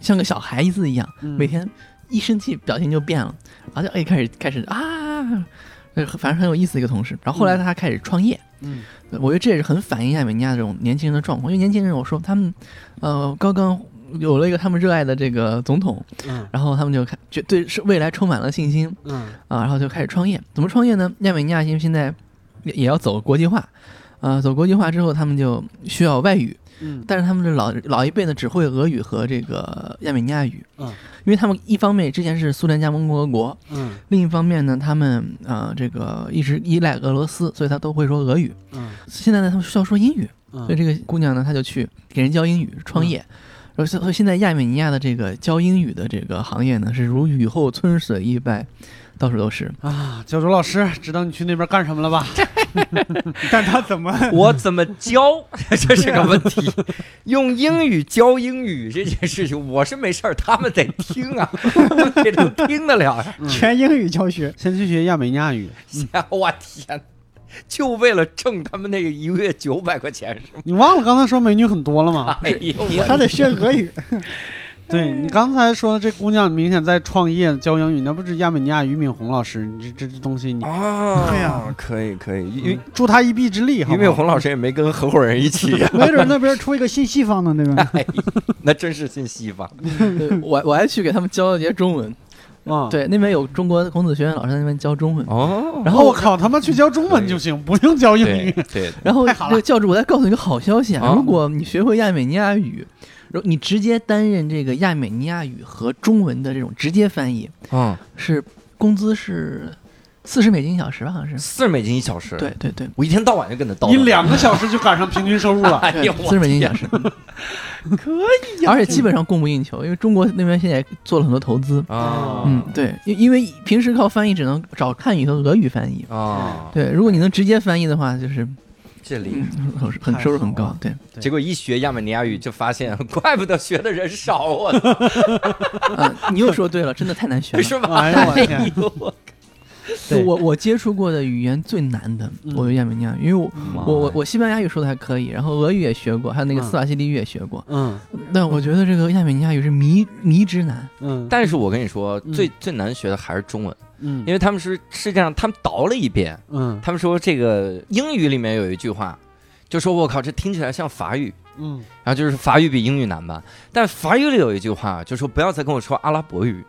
像个小孩子一样，嗯每天一生气表情就变了，然后就哎开始开始啊，呃反正很有意思一个同事。然后后来他开始创业，嗯我觉得这也是很反映亚美尼亚这种年轻人的状况，因为年轻人我说他们呃刚刚有了一个他们热爱的这个总统，嗯然后他们就开就对是未来充满了信心嗯啊，然后就开始创业。怎么创业呢？亚美尼亚因为现在也也要走国际化。啊，走国际化之后，他们就需要外语，嗯但是他们的老老一辈呢只会俄语和这个亚美尼亚语，嗯因为他们一方面之前是苏联加盟共和国，嗯另一方面呢，他们呃这个一直依赖俄罗斯，所以他都会说俄语。嗯现在呢，他们需要说英语，嗯，所以这个姑娘呢，她就去给人教英语创业。然后所以现在亚美尼亚的这个教英语的这个行业呢，是如雨后春笋一般，到处都是。啊，教主老师，知道你去那边干什么了吧？但他怎么 我怎么教？这是个问题。用英语教英语这件事情，我是没事儿，他们得听啊，这能听得了呀。全英语教学？先去学亚美尼亚语，我天，就为了挣他们那个一个月九百块钱是吗？你忘了刚才说美女很多了吗？哎呦，我还得学俄语。对你刚才说的这姑娘明显在创业教英语，那不是亚美尼亚俞敏洪老师？你这这这东西你，啊，对呀可以可以，因为助他一臂之力？俞敏洪老师也没跟合伙人一起呀，没准那边出一个新西方的，对吧？哎，那真是新西方。我我还去给他们教了节中文，啊，对，那边有中国孔子学院老师在那边教中文。哦，然后我靠，他妈去教中文就行，不用教英语。对，然后太好了这个教主，我再告诉你个好消息啊！啊如果你学会亚美尼亚语，如你直接担任这个亚美尼亚语和中文的这种直接翻译，嗯，是工资是四十美金一小时吧，好像是。四十美金一小时。对，对对，我一天到晚就跟他叨叨。你两个小时就赶上平均收入了。哎呦，四十美金一小时，可以呀而且基本上供不应求，因为中国那边现在做了很多投资。啊，嗯，对，因因为平时靠翻译只能找汉语和俄语翻译。啊，对，如果你能直接翻译的话，就是这里。嗯很很收入很高。对，结果一学亚美尼亚语就发现，怪不得学的人少，我 啊，你又说对了，真的太难学了。是吧？哎呦我 我我我接触过的语言最难的，嗯。我有亚美尼亚语，因为我嗯我我我西班牙语说的还可以，然后俄语也学过，还有那个嗯。斯瓦西里语也学过。嗯。但我觉得这个亚美尼亚语是迷迷之难。嗯。但是我跟你说，嗯。最最难学的还是中文，嗯。因为他们是世界上他们倒了一遍，嗯。他们说这个英语里面有一句话，就说我靠，这听起来像法语。嗯。然后就是法语比英语难吧，但法语里有一句话，就说不要再跟我说阿拉伯语，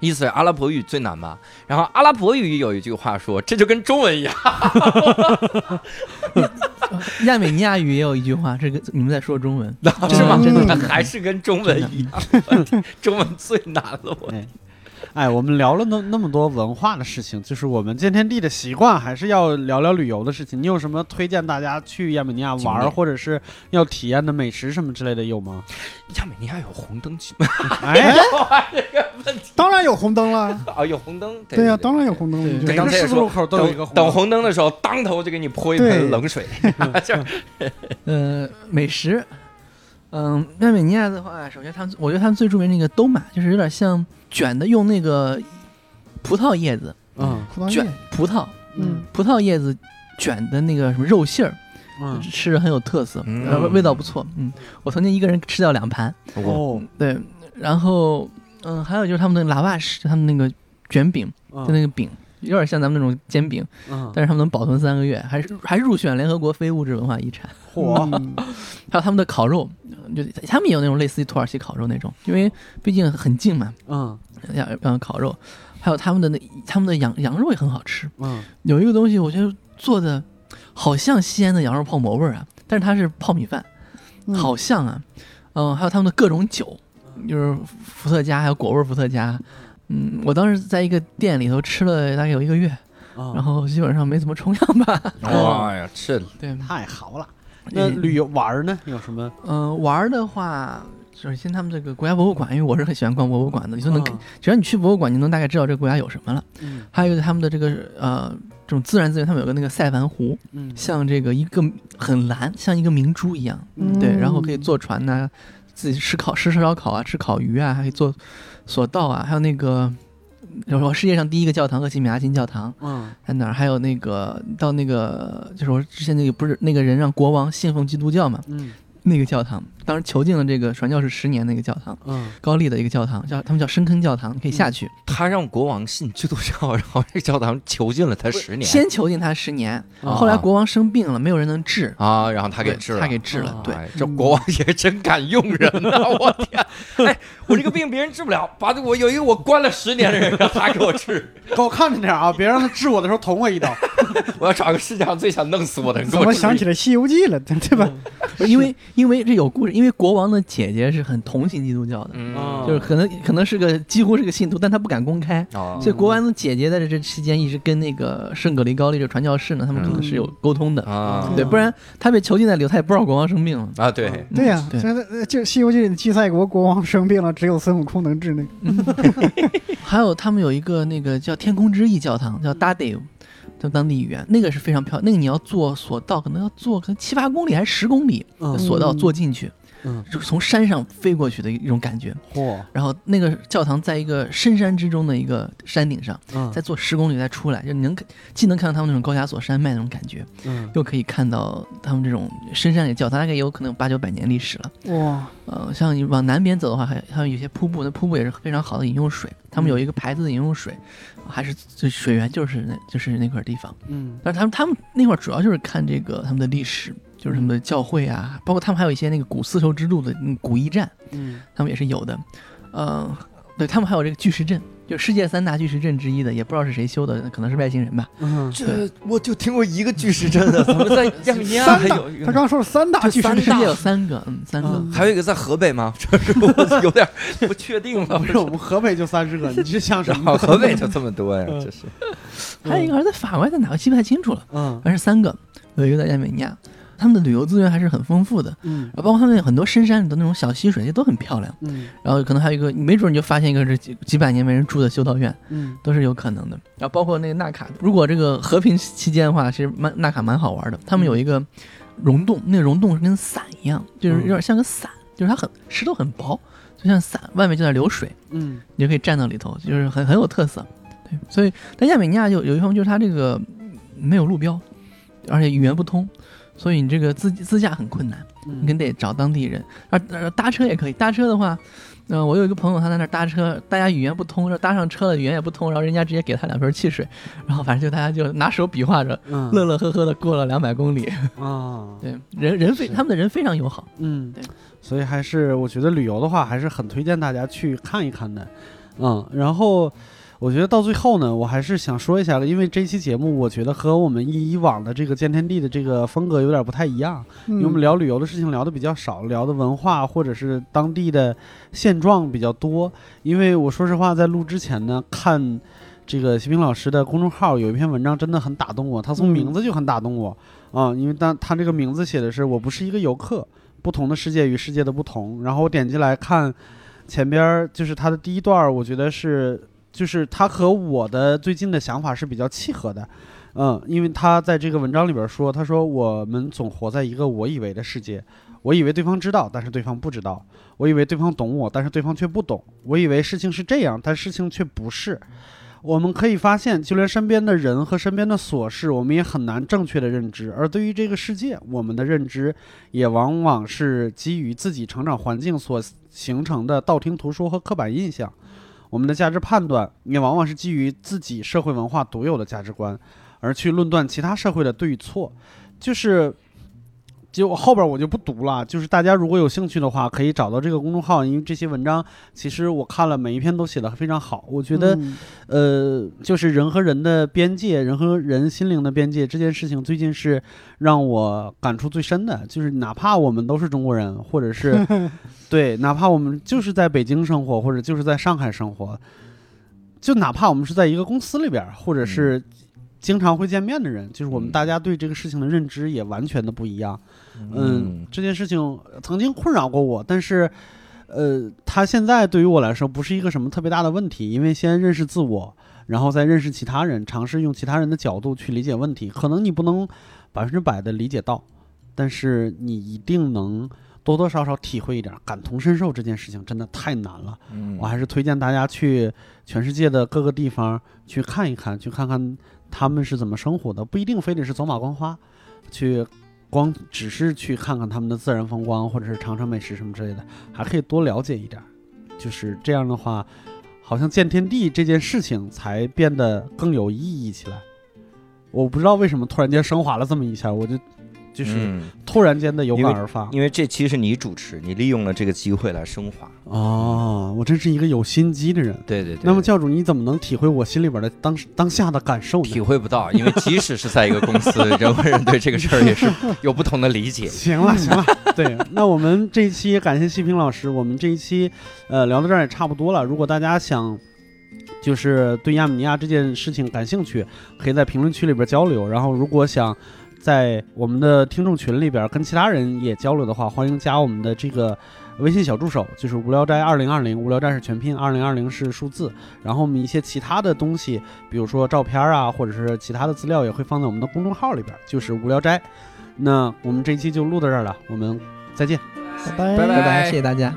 意思是阿拉伯语最难吧。然后阿拉伯语有一句话说，这就跟中文一样，亚美尼亚语也有一句话，这个你们在说中文，是吗？还是跟中文一样，中文最难了。我哎哎，我们聊了那那么多文化的事情，就是我们见天地的习惯，还是要聊聊旅游的事情。你有什么推荐大家去亚美尼亚玩儿，或者是要体验的美食什么之类的有吗？亚美尼亚有红灯区 哎，这个问题当然有红灯了。啊，有红灯，对呀，当然有红灯了。每个刚才也说十字路口都有一个等等红红灯的时候，当头就给你泼一盆冷水，就是呃，美食，嗯，亚美尼亚的话，首先他们，我觉得他们最著名那个兜马，就是有点像卷的，用那个葡萄叶子。嗯。卷葡萄，葡萄，嗯，葡萄叶子卷的那个什么肉馅儿，嗯。吃着很有特色，嗯。味道不错。嗯，我曾经一个人吃掉两盘。哦。对，然后嗯，还有就是他们的喇叭什，他们那个卷饼，就那嗯个饼。有点像咱们那种煎饼，嗯，但是他们能保存三个月，还是还入选联合国非物质文化遗产。嚯，嗯 还有他们的烤肉，就他们也有那种类似于土耳其烤肉那种，因为毕竟很近嘛，嗯要要烤肉。还有他们的那他们的羊羊肉也很好吃，嗯有一个东西我觉得做的好像西安的羊肉泡馍味儿啊，但是它是泡米饭，嗯好像啊，嗯，还有他们的各种酒，就是伏特加还有果味儿伏特加。嗯，我当时在一个店里头吃了大概有一个月，嗯，然后基本上没怎么重样吧。哇 呀，是对，太好了。那旅游玩儿呢？有什么？嗯、玩儿的话，首先他们这个国家博物馆，因为我是很喜欢逛博物馆的，你就能，嗯只要你去博物馆，你能大概知道这个国家有什么了。嗯还有他们的这个呃这种自然资源，他们有个那个塞凡湖，嗯像这个一个很蓝，像一个明珠一样，嗯对，然后可以坐船呐、自己吃烤吃烧烤啊，吃烤鱼啊，还可以做索道啊，还有那个。然后世界上第一个教堂和西米亚金教堂嗯在哪儿？还有那个到那个就是我之前那个不是那个人让国王信奉基督教嘛？嗯那个教堂，当时囚禁了这个传教士十年的一个教堂，嗯高丽的一个教堂，叫他们叫深坑教堂，你可以下去。他让国王信基督教，然后这个教堂囚禁了他十年，先囚禁他十年，啊后来国王生病了，没有人能治，啊，然后他给治了，他给治了啊。对，哎，这国王也真敢用人呐！我天，哎，我这个病别人治不了，把我有一个我关了十年的人让他给我治，给我看着点啊，别让他治我的时候捅我一刀。我要找个世界上最想弄死我的人我治。么想起了《西游记》了？对对吧？因为因为这有故事，因为国王的姐姐是很同情基督教的，就是可能可能是个几乎是个信徒，但他不敢公开。哦所以国王的姐姐在这这期间一直跟那个圣葛利高利这个传教士呢，他们可能是有沟通的，啊对，不然他被囚禁在里头，他也不知道国王生病了。啊，对，嗯对呀，对这这就《西游记》里的祭赛国国王生病了，只有孙悟空能治那个。还有他们有一个那个叫天空之翼教堂，叫 Dadev，叫当地语言，那个是非常漂亮。那个你要坐索道，可能要坐可能七八公里还是十公里索道坐进去，嗯，就从山上飞过去的一种感觉。嚯，然后那个教堂在一个深山之中的一个山顶上，嗯再坐十公里再出来，就你能看既能看到他们那种高加索山脉那种感觉，嗯又可以看到他们这种深山里的教堂，大概有可能有八九百年历史了。哇，呃，像你往南边走的话，还还有有些瀑布，那瀑布也是非常好的饮用水。他们有一个牌子的饮用水，还是就水源就是那就是那块地方。嗯但是他们他们那块儿主要就是看这个他们的历史，就是什么的教会啊，包括他们还有一些那个古丝绸之路的嗯古驿站，嗯他们也是有的。呃，对他们还有这个巨石阵，就世界三大巨石阵之一的，也不知道是谁修的，可能是外星人吧。嗯，这我就听过一个巨石阵的，怎么在亚美尼亚还有一个？他刚刚说了三大巨石阵世界有三个，嗯，三个。嗯还有一个在河北吗？这是我有点不确定了。不是我们河北就三十个，你是想什么？河北就这么多呀，嗯这是。还有一个好像在法国，还在哪个记不太清楚了，嗯反正是三个，有一个在亚美尼亚，他们的旅游资源还是很丰富的，嗯然后包括他们很多深山里的那种小溪水，也都很漂亮。嗯然后可能还有一个，没准你就发现一个这几几百年没人住的修道院，嗯都是有可能的。然后包括那个纳卡，如果这个和平期间的话，其实蛮纳卡蛮好玩的。他们有一个溶洞，那个溶洞是跟伞一样，就是有点像个伞，就是它很石头很薄，就像伞，外面就在流水，嗯你就可以站到里头，就是很很有特色。对，所以但亚美尼亚有有一方面就是它这个没有路标，而且语言不通，所以你这个自自驾很困难。嗯你跟得找当地人，而而搭车也可以。搭车的话，嗯、我有一个朋友他在那儿搭车，大家语言不通，搭上车了语言也不通，然后人家直接给他两瓶汽水，然后反正就大家就拿手比划着，嗯乐乐呵呵的过了两百公里。啊 对，人人非他们的人非常友好。嗯对，所以还是我觉得旅游的话，还是很推荐大家去看一看的，嗯，然后。我觉得到最后呢，我还是想说一下，因为这期节目，我觉得和我们以往的这个见天地的这个风格有点不太一样。因为我们嗯聊旅游的事情聊的比较少，聊的文化或者是当地的现状比较多。因为我说实话，在录之前呢，看这个习平老师的公众号有一篇文章真的很打动我，他从嗯名字就很打动我啊、因为当他这个名字写的是“我不是一个游客，不同的世界与世界的不同”。然后我点进来看前边儿就是他的第一段儿，我觉得是就是他和我的最近的想法是比较契合的。嗯，因为他在这个文章里边说，他说我们总活在一个我以为的世界，我以为对方知道，但是对方不知道；我以为对方懂我，但是对方却不懂；我以为事情是这样，但事情却不是。我们可以发现，就连身边的人和身边的琐事，我们也很难正确的认知。而对于这个世界，我们的认知也往往是基于自己成长环境所形成的道听途说和刻板印象。我们的价值判断也往往是基于自己社会文化独有的价值观，而去论断其他社会的对与错。就是，就后边我就不读了。就是大家如果有兴趣的话，可以找到这个公众号，因为这些文章其实我看了，每一篇都写的非常好。我觉得，嗯呃，就是人和人的边界，人和人心灵的边界这件事情，最近是让我感触最深的。就是哪怕我们都是中国人，或者是 对，哪怕我们就是在北京生活，或者就是在上海生活，就哪怕我们是在一个公司里边儿，或者是经常会见面的人，就是我们嗯大家对这个事情的认知也完全的不一样。嗯，这件事情曾经困扰过我，但是，呃，它现在对于我来说不是一个什么特别大的问题，因为先认识自我，然后再认识其他人，尝试用其他人的角度去理解问题。可能你不能百分之百的理解到，但是你一定能多多少少体会一点，感同身受这件事情真的太难了。嗯我还是推荐大家去全世界的各个地方去看一看，去看看他们是怎么生活的，不一定非得是走马观花，去光只是去看看他们的自然风光，或者是尝尝美食什么之类的，还可以多了解一点。就是这样的话，好像见天地这件事情才变得更有意义起来。我不知道为什么突然间升华了这么一下，我就就是嗯突然间的有感而发。因为这期是你主持，你利用了这个机会来升华。哦，我真是一个有心机的人。对对对。那么教主，你怎么能体会我心里边的当当下的感受体？会不到，因为即使是在一个公司，人和人对这个事儿也是有不同的理解。行了 行了，对，那我们这一期也感谢细平老师，我们这一期呃聊到这儿也差不多了。如果大家想就是对亚美尼亚这件事情感兴趣，可以在评论区里边交流。然后如果想在我们的听众群里边跟其他人也交流的话，欢迎加我们的这个微信小助手，就是无聊斋二零二零，无聊斋是全拼，二零二零是数字。然后我们一些其他的东西，比如说照片啊，或者是其他的资料，也会放在我们的公众号里边，就是无聊斋。那我们这一期就录到这儿了，我们再见。拜拜拜拜，谢谢大家。